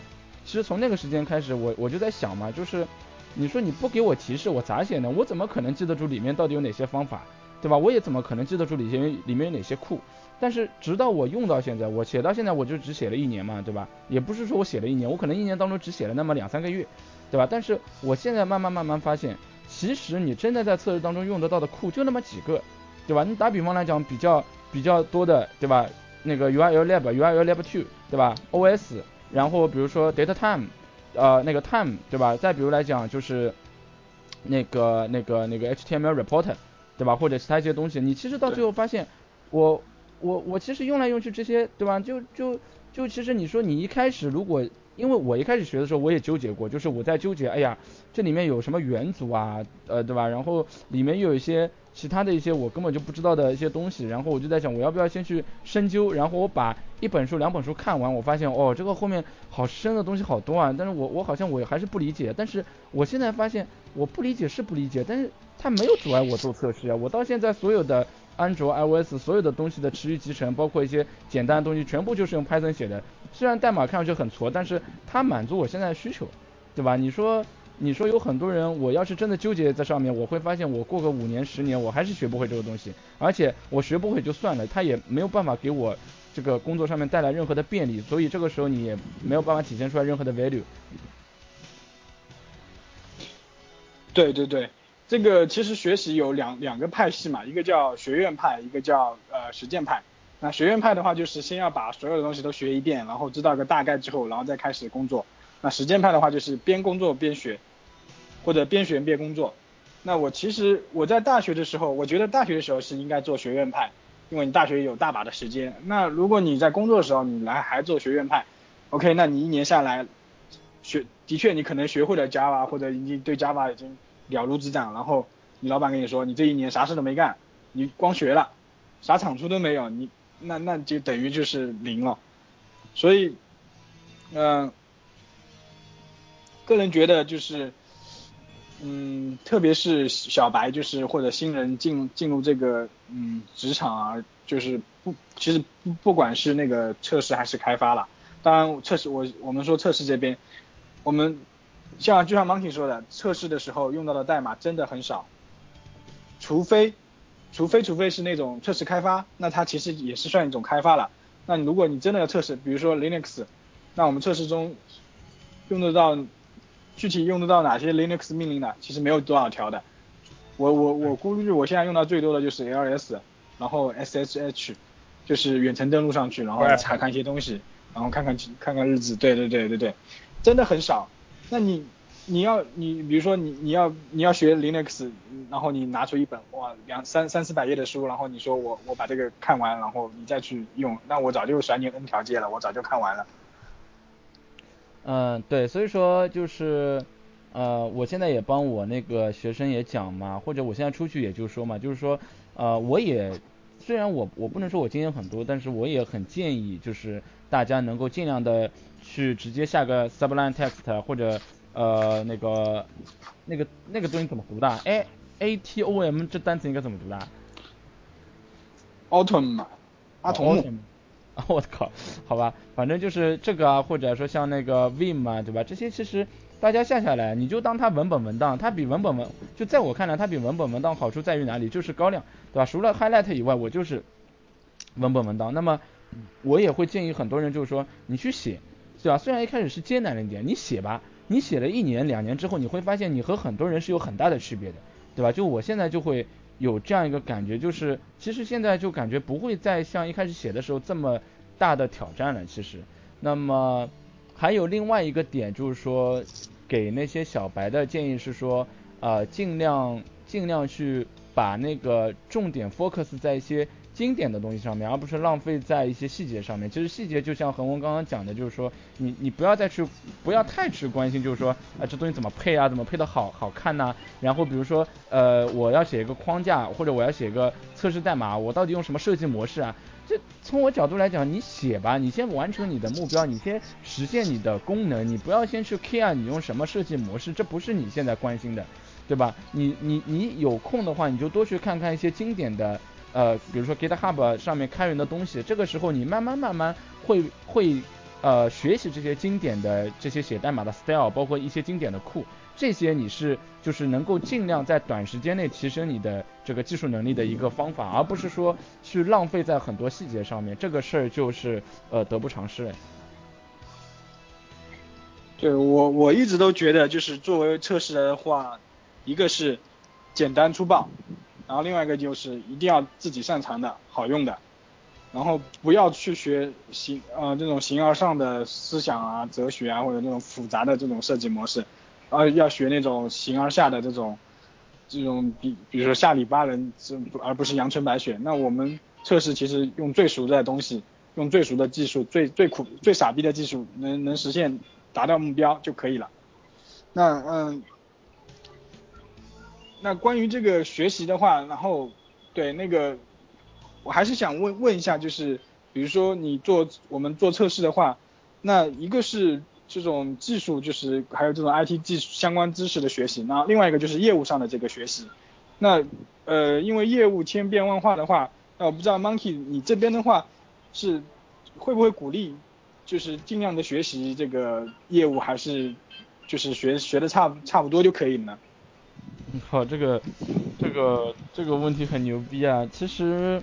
其实从那个时间开始，我我就在想嘛，就是你说你不给我提示，我咋写呢？我怎么可能记得住里面到底有哪些方法，对吧？我也怎么可能记得住里面里面有哪些库？但是直到我用到现在，我写到现在我就只写了一年嘛，对吧？也不是说我写了一年，我可能一年当中只写了那么两三个月，对吧？但是我现在慢慢慢慢发现，其实你真的在测试当中用得到的库就那么几个，对吧？你打比方来讲，比较比较多的，对吧？那个 URL lab、URL lab two，对吧？OS，然后比如说 data time，呃，那个 time，对吧？再比如来讲就是那个那个那个 HTML reporter，对吧？或者其他一些东西，你其实到最后发现，我。我我其实用来用去这些，对吧？就就就其实你说你一开始如果，因为我一开始学的时候我也纠结过，就是我在纠结，哎呀，这里面有什么元组啊，呃，对吧？然后里面又有一些其他的一些我根本就不知道的一些东西，然后我就在想我要不要先去深究，然后我把一本书两本书看完，我发现哦，这个后面好深的东西好多啊，但是我我好像我还是不理解，但是我现在发现我不理解是不理解，但是它没有阻碍我做测试啊，我到现在所有的。安卓、iOS 所有的东西的持续集成，包括一些简单的东西，全部就是用 Python 写的。虽然代码看上去很挫，但是它满足我现在的需求，对吧？你说，你说有很多人，我要是真的纠结在上面，我会发现我过个五年、十年，我还是学不会这个东西。而且我学不会就算了，它也没有办法给我这个工作上面带来任何的便利，所以这个时候你也没有办法体现出来任何的 value。对对对。这个其实学习有两两个派系嘛，一个叫学院派，一个叫呃实践派。那学院派的话，就是先要把所有的东西都学一遍，然后知道个大概之后，然后再开始工作。那实践派的话，就是边工作边学，或者边学边工作。那我其实我在大学的时候，我觉得大学的时候是应该做学院派，因为你大学有大把的时间。那如果你在工作的时候你来还做学院派，OK，那你一年下来学，的确你可能学会了 Java，或者已经对 Java 已经。了如指掌，然后你老板跟你说，你这一年啥事都没干，你光学了，啥产出都没有，你那那就等于就是零了。所以，嗯，个人觉得就是，嗯，特别是小白，就是或者新人进进入这个嗯职场啊，就是不，其实不不管是那个测试还是开发了，当然测试我我们说测试这边，我们。像就像 Monkey 说的，测试的时候用到的代码真的很少，除非，除非除非是那种测试开发，那它其实也是算一种开发了。那如果你真的要测试，比如说 Linux，那我们测试中用得到，具体用得到哪些 Linux 命令呢？其实没有多少条的。我我我估计我现在用到最多的就是 ls，然后 ssh，就是远程登录上去，然后查看一些东西，然后看看看看日子，对对对对对，真的很少。那你你要你比如说你你要你要学 Linux，然后你拿出一本哇两三三四百页的书，然后你说我我把这个看完，然后你再去用，那我早就甩你 N 条街了，我早就看完了。嗯，对，所以说就是呃，我现在也帮我那个学生也讲嘛，或者我现在出去也就说嘛，就是说呃，我也虽然我我不能说我经验很多，但是我也很建议就是大家能够尽量的。去直接下个 Sublime Text 或者呃那个那个那个东西怎么读的？A A T O M 这单词应该怎么读的？Autumn，阿童木。啊 我靠，好吧，反正就是这个啊，或者说像那个 Vim 啊，对吧？这些其实大家下下来，你就当它文本文档，它比文本文就在我看来，它比文本文档好处在于哪里？就是高亮，对吧？除了 Highlight 以外，我就是文本文档。那么我也会建议很多人，就是说你去写。对吧？虽然一开始是艰难了一点，你写吧，你写了一年两年之后，你会发现你和很多人是有很大的区别的，对吧？就我现在就会有这样一个感觉，就是其实现在就感觉不会再像一开始写的时候这么大的挑战了。其实，那么还有另外一个点就是说，给那些小白的建议是说，呃，尽量尽量去把那个重点 focus 在一些。经典的东西上面，而不是浪费在一些细节上面。其实细节就像恒温刚刚讲的，就是说你你不要再去不要太去关心，就是说啊这东西怎么配啊，怎么配的好好看呐。然后比如说呃我要写一个框架，或者我要写一个测试代码，我到底用什么设计模式啊？这从我角度来讲，你写吧，你先完成你的目标，你先实现你的功能，你不要先去 care 你用什么设计模式，这不是你现在关心的，对吧？你你你有空的话，你就多去看看一些经典的。呃，比如说 GitHub 上面开源的东西，这个时候你慢慢慢慢会会呃学习这些经典的这些写代码的 style，包括一些经典的库，这些你是就是能够尽量在短时间内提升你的这个技术能力的一个方法，而不是说去浪费在很多细节上面，这个事儿就是呃得不偿失。对我我一直都觉得，就是作为测试的话，一个是简单粗暴。然后另外一个就是一定要自己擅长的好用的，然后不要去学形呃这种形而上的思想啊哲学啊或者那种复杂的这种设计模式，而要学那种形而下的这种这种比比如说下里巴人这而不是阳春白雪。那我们测试其实用最熟的东西，用最熟的技术，最最苦最傻逼的技术能能实现达到目标就可以了。那嗯。那关于这个学习的话，然后对那个，我还是想问问一下，就是比如说你做我们做测试的话，那一个是这种技术，就是还有这种 IT 技术相关知识的学习，那另外一个就是业务上的这个学习。那呃，因为业务千变万化的话，那我不知道 Monkey 你这边的话是会不会鼓励，就是尽量的学习这个业务，还是就是学学的差差不多就可以了呢？好，这个，这个，这个问题很牛逼啊！其实，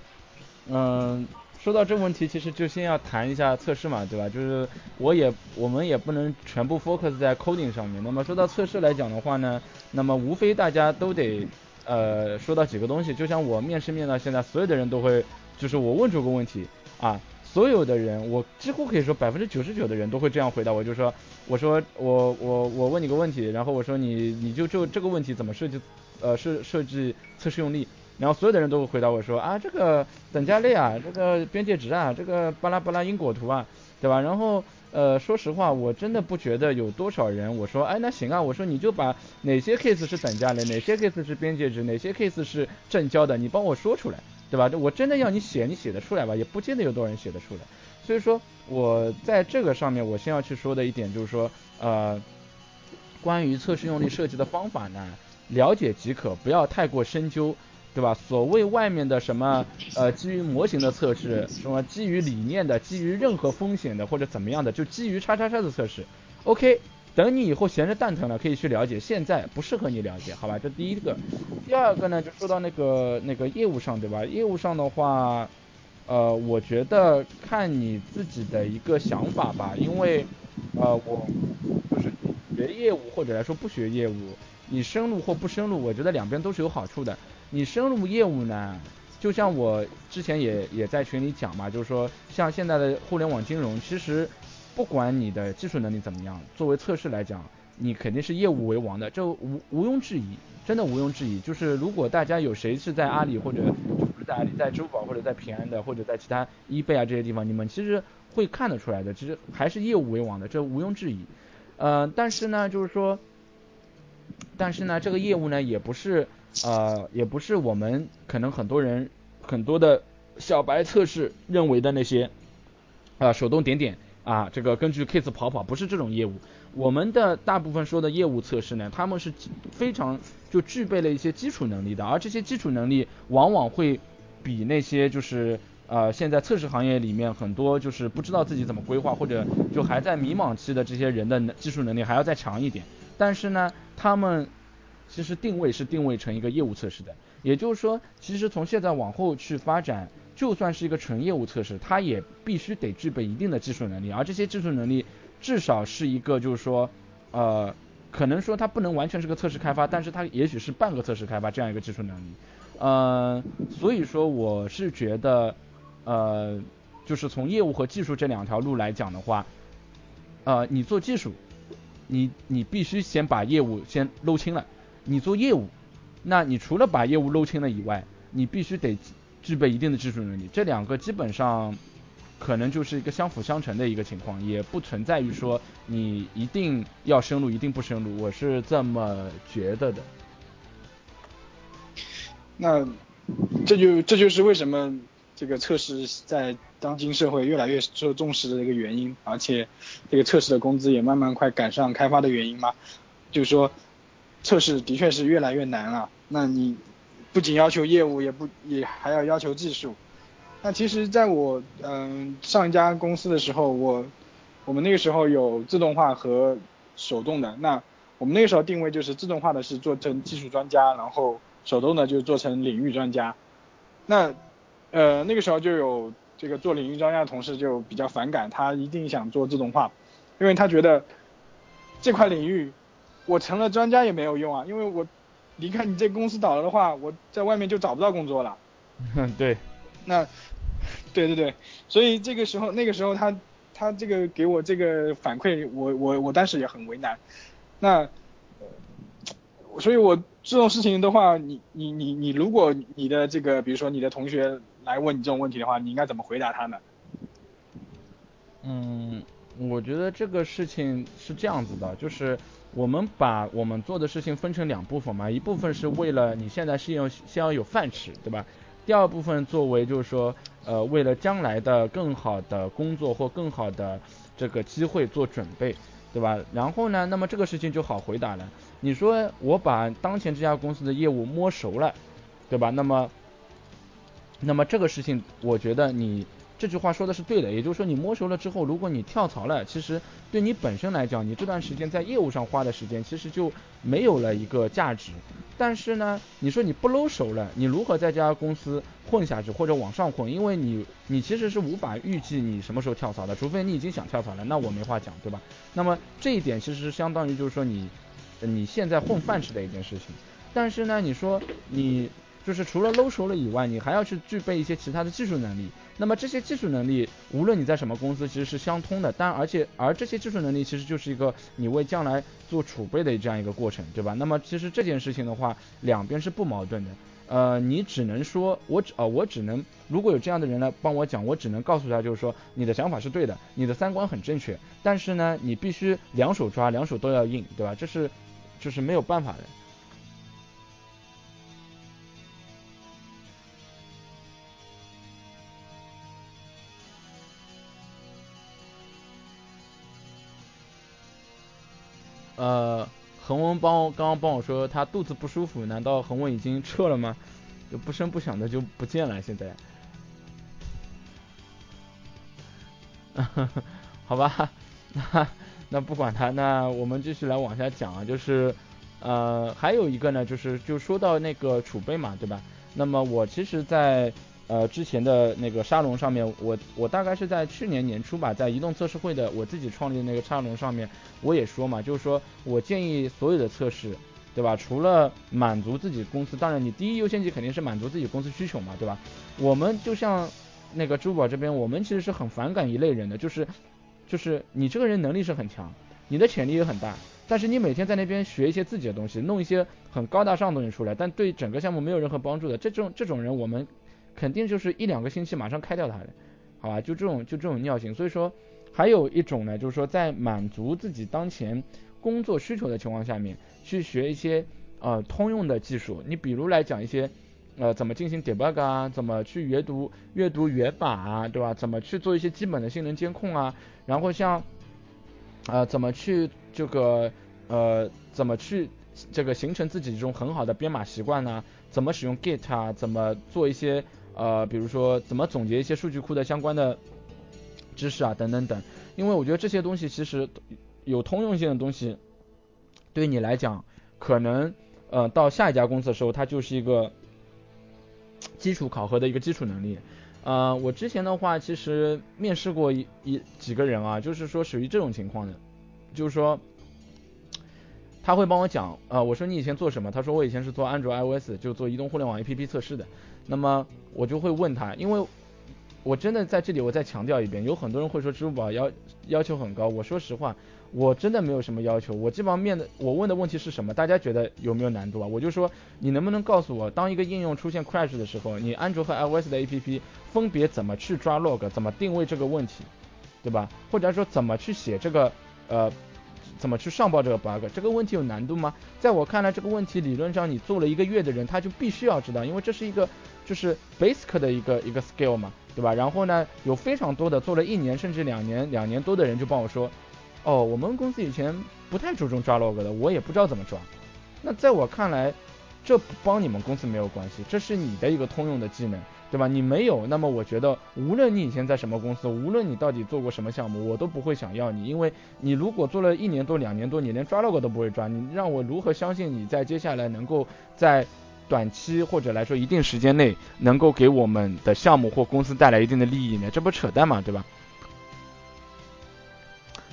嗯，说到这个问题，其实就先要谈一下测试嘛，对吧？就是我也，我们也不能全部 focus 在 coding 上面。那么说到测试来讲的话呢，那么无非大家都得，呃，说到几个东西。就像我面试面到现在，所有的人都会，就是我问出个问题啊。所有的人，我几乎可以说百分之九十九的人都会这样回答我，就说，我说我我我问你个问题，然后我说你你就就这个问题怎么设计，呃设设计测试用例，然后所有的人都会回答我说啊这个等价类啊，这个边界值啊，这个巴拉巴拉因果图啊，对吧？然后呃说实话，我真的不觉得有多少人，我说哎那行啊，我说你就把哪些 case 是等价类，哪些 case 是边界值，哪些 case 是正交的，你帮我说出来。对吧？我真的要你写，你写得出来吧？也不见得有多少人写得出来。所以说，我在这个上面，我先要去说的一点就是说，呃，关于测试用例设计的方法呢，了解即可，不要太过深究，对吧？所谓外面的什么，呃，基于模型的测试，什么基于理念的，基于任何风险的或者怎么样的，就基于叉叉叉的测试，OK。等你以后闲着蛋疼了，可以去了解。现在不适合你了解，好吧？这第一个。第二个呢，就说到那个那个业务上，对吧？业务上的话，呃，我觉得看你自己的一个想法吧。因为，呃，我就是学业务或者来说不学业务，你深入或不深入，我觉得两边都是有好处的。你深入业务呢，就像我之前也也在群里讲嘛，就是说像现在的互联网金融，其实。不管你的技术能力怎么样，作为测试来讲，你肯定是业务为王的，这无毋庸置疑，真的毋庸置疑。就是如果大家有谁是在阿里或者就不是在阿里，在支付宝或者在平安的或者在其他一贝啊这些地方，你们其实会看得出来的，其实还是业务为王的，这毋庸置疑。呃，但是呢，就是说，但是呢，这个业务呢，也不是呃，也不是我们可能很多人很多的小白测试认为的那些啊手动点点。啊，这个根据 case 跑跑不是这种业务，我们的大部分说的业务测试呢，他们是非常就具备了一些基础能力的，而这些基础能力往往会比那些就是呃现在测试行业里面很多就是不知道自己怎么规划或者就还在迷茫期的这些人的技术能力还要再强一点，但是呢，他们其实定位是定位成一个业务测试的，也就是说，其实从现在往后去发展。就算是一个纯业务测试，它也必须得具备一定的技术能力，而这些技术能力至少是一个，就是说，呃，可能说它不能完全是个测试开发，但是它也许是半个测试开发这样一个技术能力，呃，所以说我是觉得，呃，就是从业务和技术这两条路来讲的话，呃，你做技术，你你必须先把业务先搂清了，你做业务，那你除了把业务搂清了以外，你必须得。具备一定的技术能力，这两个基本上可能就是一个相辅相成的一个情况，也不存在于说你一定要深入，一定不深入，我是这么觉得的。那这就这就是为什么这个测试在当今社会越来越受重视的一个原因，而且这个测试的工资也慢慢快赶上开发的原因嘛。就是说测试的确是越来越难了，那你。不仅要求业务，也不也还要要求技术。那其实，在我嗯上一家公司的时候，我我们那个时候有自动化和手动的。那我们那个时候定位就是自动化的是做成技术专家，然后手动的就做成领域专家。那呃那个时候就有这个做领域专家的同事就比较反感，他一定想做自动化，因为他觉得这块领域我成了专家也没有用啊，因为我离开你这公司倒了的话，我在外面就找不到工作了。嗯，对。那，对对对，所以这个时候那个时候他他这个给我这个反馈，我我我当时也很为难。那，所以我这种事情的话，你你你你如果你的这个比如说你的同学来问你这种问题的话，你应该怎么回答他呢？嗯，我觉得这个事情是这样子的，就是我们把我们做的事情分成两部分嘛，一部分是为了你现在是要先要有饭吃，对吧？第二部分作为就是说，呃，为了将来的更好的工作或更好的这个机会做准备，对吧？然后呢，那么这个事情就好回答了。你说我把当前这家公司的业务摸熟了，对吧？那么，那么这个事情，我觉得你。这句话说的是对的，也就是说你摸熟了之后，如果你跳槽了，其实对你本身来讲，你这段时间在业务上花的时间其实就没有了一个价值。但是呢，你说你不搂熟了，你如何在这家公司混下去或者往上混？因为你你其实是无法预计你什么时候跳槽的，除非你已经想跳槽了，那我没话讲，对吧？那么这一点其实是相当于就是说你你现在混饭吃的一件事情。但是呢，你说你。就是除了搂熟了以外，你还要去具备一些其他的技术能力。那么这些技术能力，无论你在什么公司，其实是相通的。但而且而这些技术能力，其实就是一个你为将来做储备的这样一个过程，对吧？那么其实这件事情的话，两边是不矛盾的。呃，你只能说，我只呃我只能，如果有这样的人来帮我讲，我只能告诉他，就是说你的想法是对的，你的三观很正确。但是呢，你必须两手抓，两手都要硬，对吧？这是就是没有办法的。呃，恒温帮刚刚帮我说他肚子不舒服，难道恒温已经撤了吗？就不声不响的就不见了，现在。好吧，那那不管他，那我们继续来往下讲啊，就是呃还有一个呢，就是就说到那个储备嘛，对吧？那么我其实，在呃，之前的那个沙龙上面，我我大概是在去年年初吧，在移动测试会的我自己创立的那个沙龙上面，我也说嘛，就是说我建议所有的测试，对吧？除了满足自己公司，当然你第一优先级肯定是满足自己公司需求嘛，对吧？我们就像那个支付宝这边，我们其实是很反感一类人的，就是就是你这个人能力是很强，你的潜力也很大，但是你每天在那边学一些自己的东西，弄一些很高大上的东西出来，但对整个项目没有任何帮助的，这种这种人我们。肯定就是一两个星期马上开掉他的，好吧？就这种就这种尿性。所以说，还有一种呢，就是说在满足自己当前工作需求的情况下面，去学一些呃通用的技术。你比如来讲一些呃怎么进行 debug 啊，怎么去阅读阅读源码啊，对吧？怎么去做一些基本的性能监控啊？然后像呃怎么去这个呃怎么去这个形成自己这种很好的编码习惯呢？怎么使用 Git 啊？怎么做一些呃，比如说怎么总结一些数据库的相关的知识啊，等等等。因为我觉得这些东西其实有通用性的东西，对你来讲，可能呃到下一家公司的时候，它就是一个基础考核的一个基础能力。呃，我之前的话其实面试过一一几个人啊，就是说属于这种情况的，就是说他会帮我讲，呃，我说你以前做什么？他说我以前是做安卓 iOS，就做移动互联网 APP 测试的。那么我就会问他，因为我真的在这里，我再强调一遍，有很多人会说支付宝要要求很高。我说实话，我真的没有什么要求。我基本上面的我问的问题是什么？大家觉得有没有难度啊？我就说你能不能告诉我，当一个应用出现 crash 的时候，你安卓和 iOS 的 APP 分别怎么去抓 log，怎么定位这个问题，对吧？或者说怎么去写这个呃，怎么去上报这个 bug？这个问题有难度吗？在我看来，这个问题理论上你做了一个月的人，他就必须要知道，因为这是一个。就是 basic 的一个一个 skill 嘛，对吧？然后呢，有非常多的做了一年甚至两年、两年多的人就帮我说，哦，我们公司以前不太注重抓 log 的，我也不知道怎么抓。那在我看来，这帮你们公司没有关系，这是你的一个通用的技能，对吧？你没有，那么我觉得无论你以前在什么公司，无论你到底做过什么项目，我都不会想要你，因为你如果做了一年多、两年多，你连抓 log 都不会抓，你让我如何相信你在接下来能够在短期或者来说一定时间内能够给我们的项目或公司带来一定的利益呢？这不扯淡嘛，对吧？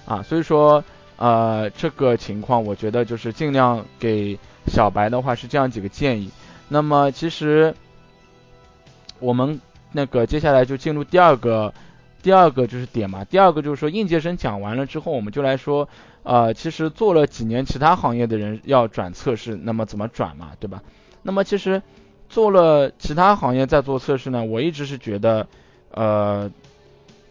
啊，所以说。呃，这个情况我觉得就是尽量给小白的话是这样几个建议。那么其实我们那个接下来就进入第二个，第二个就是点嘛。第二个就是说应届生讲完了之后，我们就来说，呃，其实做了几年其他行业的人要转测试，那么怎么转嘛，对吧？那么其实做了其他行业在做测试呢，我一直是觉得，呃，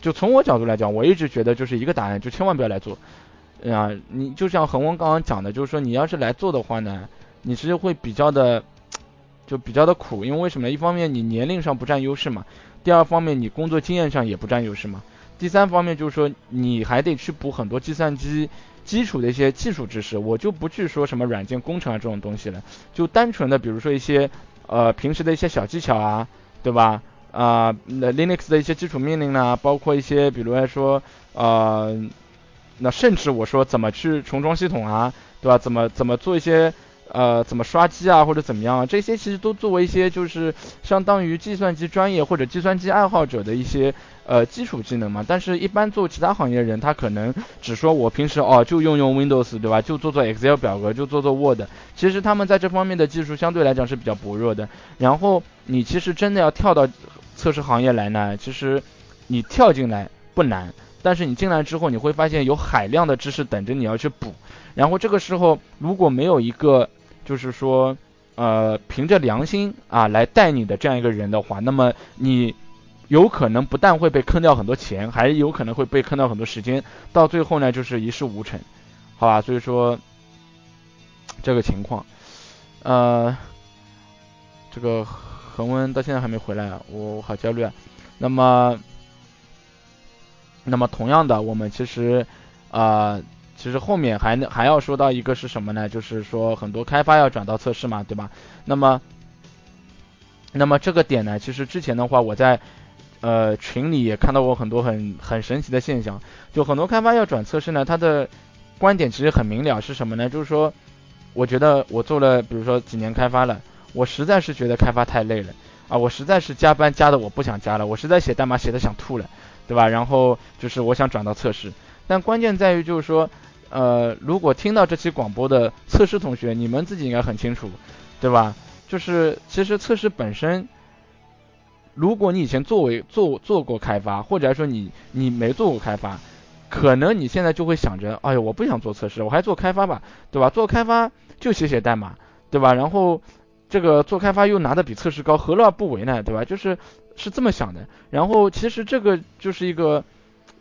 就从我角度来讲，我一直觉得就是一个答案，就千万不要来做。啊，你就像恒温刚刚讲的，就是说你要是来做的话呢，你其实会比较的，就比较的苦，因为为什么？一方面你年龄上不占优势嘛，第二方面你工作经验上也不占优势嘛，第三方面就是说你还得去补很多计算机基础的一些技术知识，我就不去说什么软件工程啊这种东西了，就单纯的比如说一些呃平时的一些小技巧啊，对吧？啊，那 Linux 的一些基础命令呢，包括一些比如来说呃。那甚至我说怎么去重装系统啊，对吧？怎么怎么做一些呃怎么刷机啊或者怎么样啊？这些其实都作为一些就是相当于计算机专业或者计算机爱好者的一些呃基础技能嘛。但是，一般做其他行业的人，他可能只说我平时哦就用用 Windows，对吧？就做做 Excel 表格，就做做 Word。其实他们在这方面的技术相对来讲是比较薄弱的。然后你其实真的要跳到测试行业来呢，其实你跳进来不难。但是你进来之后，你会发现有海量的知识等着你要去补。然后这个时候，如果没有一个就是说，呃，凭着良心啊来带你的这样一个人的话，那么你有可能不但会被坑掉很多钱，还有可能会被坑掉很多时间，到最后呢就是一事无成，好吧？所以说这个情况，呃，这个恒温到现在还没回来啊，我好焦虑啊。那么。那么同样的，我们其实，呃，其实后面还还要说到一个是什么呢？就是说很多开发要转到测试嘛，对吧？那么，那么这个点呢，其实之前的话，我在呃群里也看到过很多很很神奇的现象，就很多开发要转测试呢，他的观点其实很明了，是什么呢？就是说，我觉得我做了，比如说几年开发了，我实在是觉得开发太累了啊，我实在是加班加的我不想加了，我实在写代码写的想吐了。对吧？然后就是我想转到测试，但关键在于就是说，呃，如果听到这期广播的测试同学，你们自己应该很清楚，对吧？就是其实测试本身，如果你以前作为做做过开发，或者说你你没做过开发，可能你现在就会想着，哎呀，我不想做测试，我还做开发吧，对吧？做开发就写写代码，对吧？然后这个做开发又拿的比测试高，何乐而不为呢？对吧？就是。是这么想的，然后其实这个就是一个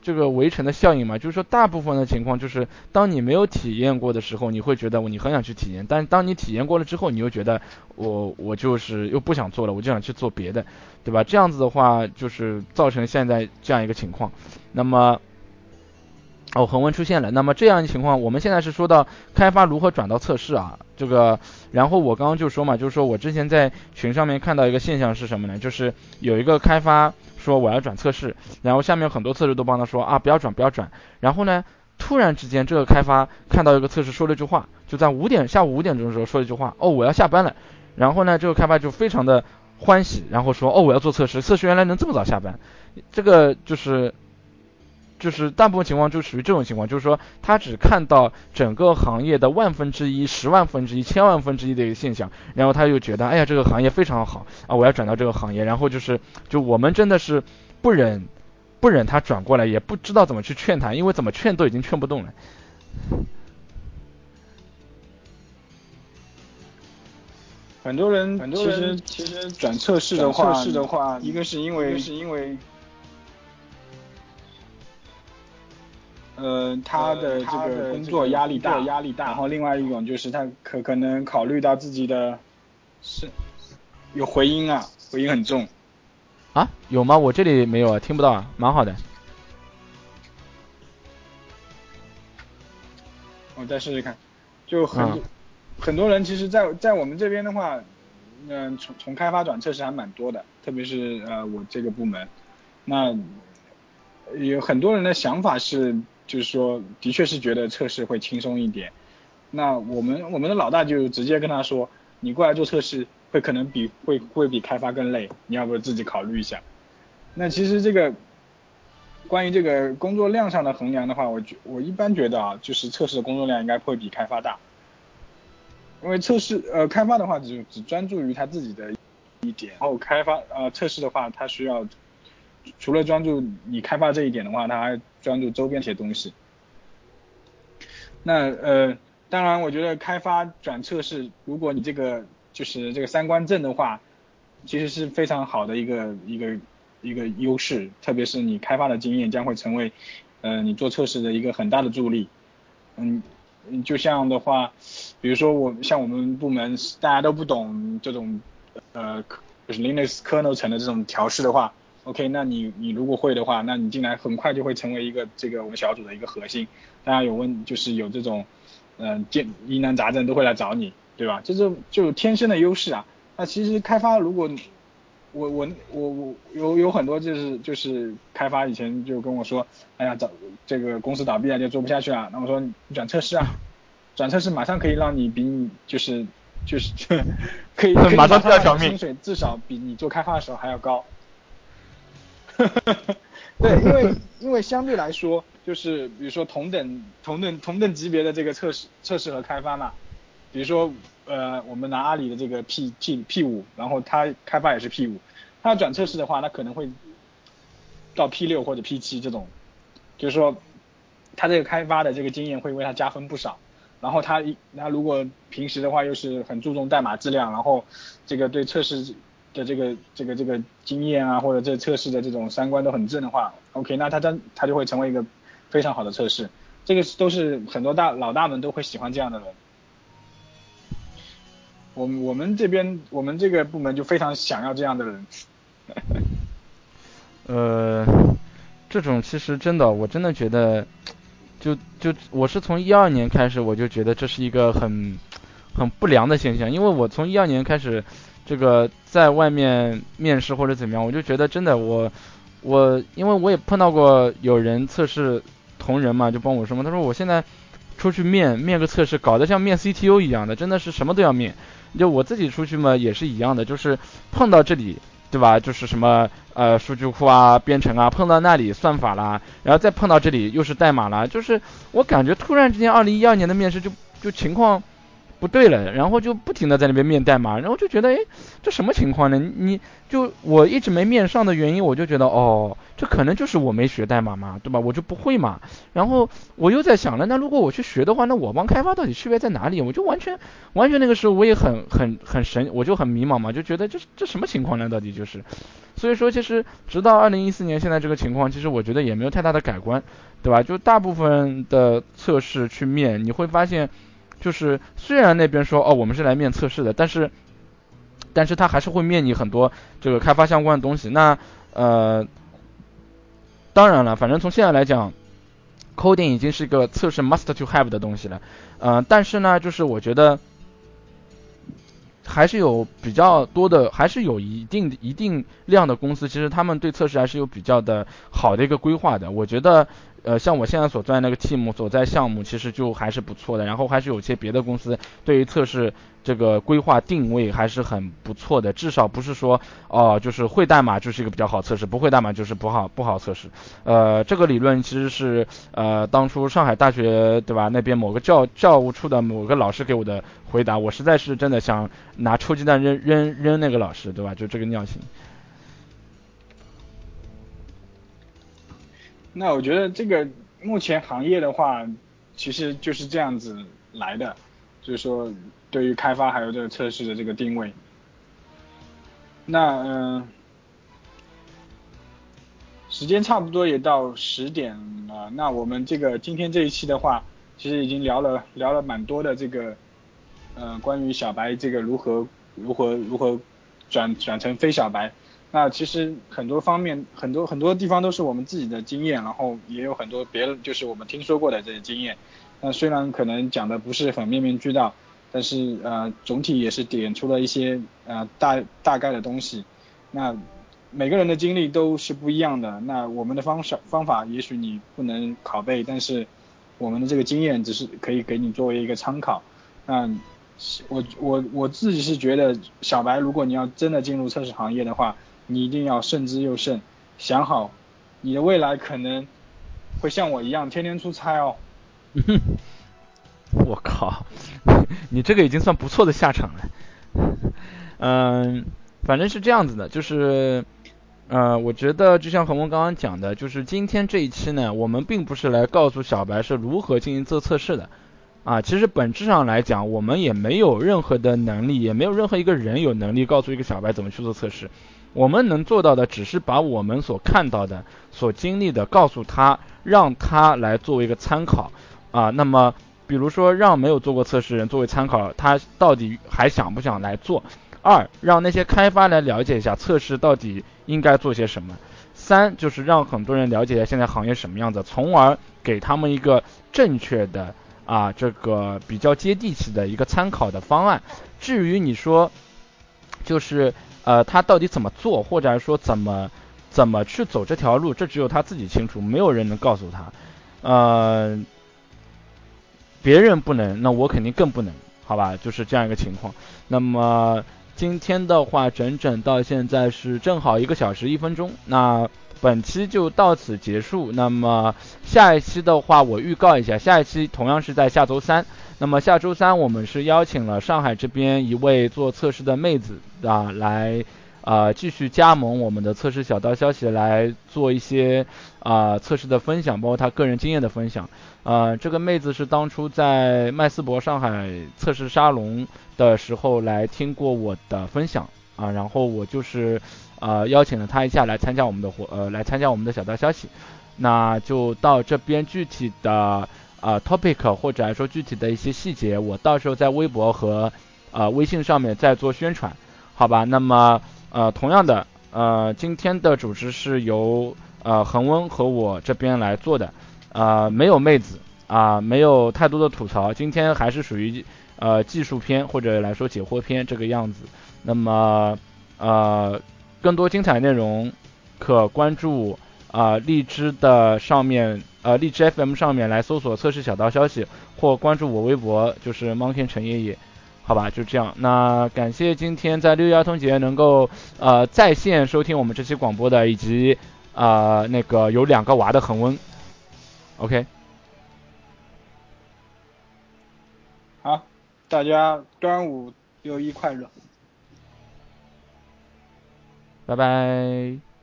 这个围城的效应嘛，就是说大部分的情况就是当你没有体验过的时候，你会觉得你很想去体验，但是当你体验过了之后，你又觉得我我就是又不想做了，我就想去做别的，对吧？这样子的话就是造成现在这样一个情况，那么。哦，恒温出现了。那么这样的情况，我们现在是说到开发如何转到测试啊？这个，然后我刚刚就说嘛，就是说我之前在群上面看到一个现象是什么呢？就是有一个开发说我要转测试，然后下面很多测试都帮他说啊不要转不要转。然后呢，突然之间这个开发看到一个测试说了一句话，就在五点下午五点钟的时候说了一句话，哦我要下班了。然后呢，这个开发就非常的欢喜，然后说哦我要做测试，测试原来能这么早下班，这个就是。就是大部分情况就属于这种情况，就是说他只看到整个行业的万分之一、十万分之一、千万分之一的一个现象，然后他就觉得，哎呀，这个行业非常好啊，我要转到这个行业。然后就是，就我们真的是不忍不忍他转过来，也不知道怎么去劝他，因为怎么劝都已经劝不动了。很多人，很多人其实转测试的话，测试的话，一个是因为是因为。呃，他的这个工作压力大，压力大。然后另外一种就是他可可能考虑到自己的，是，有回音啊，回音很重。啊，有吗？我这里没有啊，听不到啊，蛮好的。我再试试看，就很，很多人其实，在在我们这边的话，嗯，从从开发转测试还蛮多的，特别是呃我这个部门，那有很多人的想法是，就是说，的确是觉得测试会轻松一点。那我们我们的老大就直接跟他说，你过来做测试会可能比会会比开发更累，你要不自己考虑一下。那其实这个关于这个工作量上的衡量的话，我觉我一般觉得啊，就是测试的工作量应该会比开发大。因为测试呃开发的话只只专注于他自己的一点，然后开发呃测试的话，他需要除了专注你开发这一点的话，他还专注周边一些东西。那呃当然，我觉得开发转测试，如果你这个就是这个三观正的话，其实是非常好的一个一个一个优势，特别是你开发的经验将会成为呃你做测试的一个很大的助力，嗯。嗯，就像的话，比如说我像我们部门大家都不懂这种呃就是 Linux kernel 层的这种调试的话，OK，那你你如果会的话，那你进来很快就会成为一个这个我们小组的一个核心，大家有问就是有这种嗯见疑难杂症都会来找你，对吧？这就就天生的优势啊。那其实开发如果我我我我有有很多就是就是开发以前就跟我说，哎呀，找这个公司倒闭了就做不下去了。那我说转测试啊，转测试马上可以让你比你就是就是 可以 马上掉条命，薪水至少比你做开发的时候还要高。对，因为因为相对来说就是比如说同等同等同等级别的这个测试测试和开发嘛，比如说。呃，我们拿阿里的这个 P P P 五，然后它开发也是 P 五，它转测试的话，它可能会到 P 六或者 P 七这种，就是说，它这个开发的这个经验会为它加分不少。然后他一，他如果平时的话又是很注重代码质量，然后这个对测试的这个这个这个经验啊，或者这测试的这种三观都很正的话，OK，那他真他就会成为一个非常好的测试。这个都是很多大老大们都会喜欢这样的人。我我们这边我们这个部门就非常想要这样的人。呃，这种其实真的，我真的觉得，就就我是从一二年开始，我就觉得这是一个很很不良的现象，因为我从一二年开始，这个在外面面试或者怎么样，我就觉得真的我我因为我也碰到过有人测试同仁嘛，就帮我说嘛，他说我现在出去面面个测试，搞得像面 CTO 一样的，真的是什么都要面。就我自己出去嘛，也是一样的，就是碰到这里，对吧？就是什么呃数据库啊、编程啊，碰到那里算法啦，然后再碰到这里又是代码啦，就是我感觉突然之间，二零一二年的面试就就情况。不对了，然后就不停的在那边面代码，然后就觉得，哎，这什么情况呢？你就我一直没面上的原因，我就觉得，哦，这可能就是我没学代码嘛，对吧？我就不会嘛。然后我又在想了，那如果我去学的话，那我帮开发到底区别在哪里？我就完全完全那个时候我也很很很神，我就很迷茫嘛，就觉得这这什么情况呢？到底就是，所以说其实直到二零一四年现在这个情况，其实我觉得也没有太大的改观，对吧？就大部分的测试去面，你会发现。就是虽然那边说哦我们是来面测试的，但是，但是他还是会面你很多这个开发相关的东西。那呃，当然了，反正从现在来讲，coding 已经是一个测试 must to have 的东西了。呃，但是呢，就是我觉得还是有比较多的，还是有一定一定量的公司，其实他们对测试还是有比较的好的一个规划的。我觉得。呃，像我现在所在那个 team 所在项目，其实就还是不错的。然后还是有些别的公司对于测试这个规划定位还是很不错的，至少不是说哦，就是会代码就是一个比较好测试，不会代码就是不好不好测试。呃，这个理论其实是呃当初上海大学对吧那边某个教教务处的某个老师给我的回答，我实在是真的想拿臭鸡蛋扔扔扔那个老师对吧？就这个尿性。那我觉得这个目前行业的话，其实就是这样子来的，就是说对于开发还有这个测试的这个定位。那嗯，时间差不多也到十点了，那我们这个今天这一期的话，其实已经聊了聊了蛮多的这个，呃，关于小白这个如何如何如何转转成非小白。那其实很多方面，很多很多地方都是我们自己的经验，然后也有很多别的，就是我们听说过的这些经验。那虽然可能讲的不是很面面俱到，但是呃总体也是点出了一些呃大大概的东西。那每个人的经历都是不一样的，那我们的方式方法也许你不能拷贝，但是我们的这个经验只是可以给你作为一个参考。那我我我自己是觉得，小白如果你要真的进入测试行业的话，你一定要慎之又慎，想好你的未来可能会像我一样天天出差哦。我靠，你这个已经算不错的下场了。嗯，反正是这样子的，就是，呃，我觉得就像恒温刚刚讲的，就是今天这一期呢，我们并不是来告诉小白是如何进行做测试的。啊，其实本质上来讲，我们也没有任何的能力，也没有任何一个人有能力告诉一个小白怎么去做测试。我们能做到的，只是把我们所看到的、所经历的告诉他，让他来作为一个参考。啊，那么比如说让没有做过测试人作为参考，他到底还想不想来做？二，让那些开发来了解一下测试到底应该做些什么。三，就是让很多人了解一下现在行业什么样子，从而给他们一个正确的。啊，这个比较接地气的一个参考的方案。至于你说，就是呃，他到底怎么做，或者说怎么怎么去走这条路，这只有他自己清楚，没有人能告诉他。呃，别人不能，那我肯定更不能，好吧？就是这样一个情况。那么今天的话，整整到现在是正好一个小时一分钟。那。本期就到此结束。那么下一期的话，我预告一下，下一期同样是在下周三。那么下周三我们是邀请了上海这边一位做测试的妹子啊，来呃继续加盟我们的测试小道消息，来做一些啊测试的分享，包括她个人经验的分享。呃，这个妹子是当初在麦斯博上海测试沙龙的时候来听过我的分享啊，然后我就是。呃，邀请了他一下来参加我们的活，呃，来参加我们的小道消息，那就到这边具体的呃 topic 或者来说具体的一些细节，我到时候在微博和呃微信上面再做宣传，好吧？那么呃，同样的，呃，今天的主持是由呃恒温和我这边来做的，呃，没有妹子啊，没有太多的吐槽，今天还是属于呃技术篇或者来说解惑篇这个样子，那么呃。更多精彩内容，可关注啊荔枝的上面，呃荔枝 FM 上面来搜索测试小道消息，或关注我微博，就是 Monkey 陈爷爷，好吧，就这样。那感谢今天在六一儿童节能够呃在线收听我们这期广播的，以及啊那个有两个娃的恒温，OK。好，大家端午六一快乐。拜拜。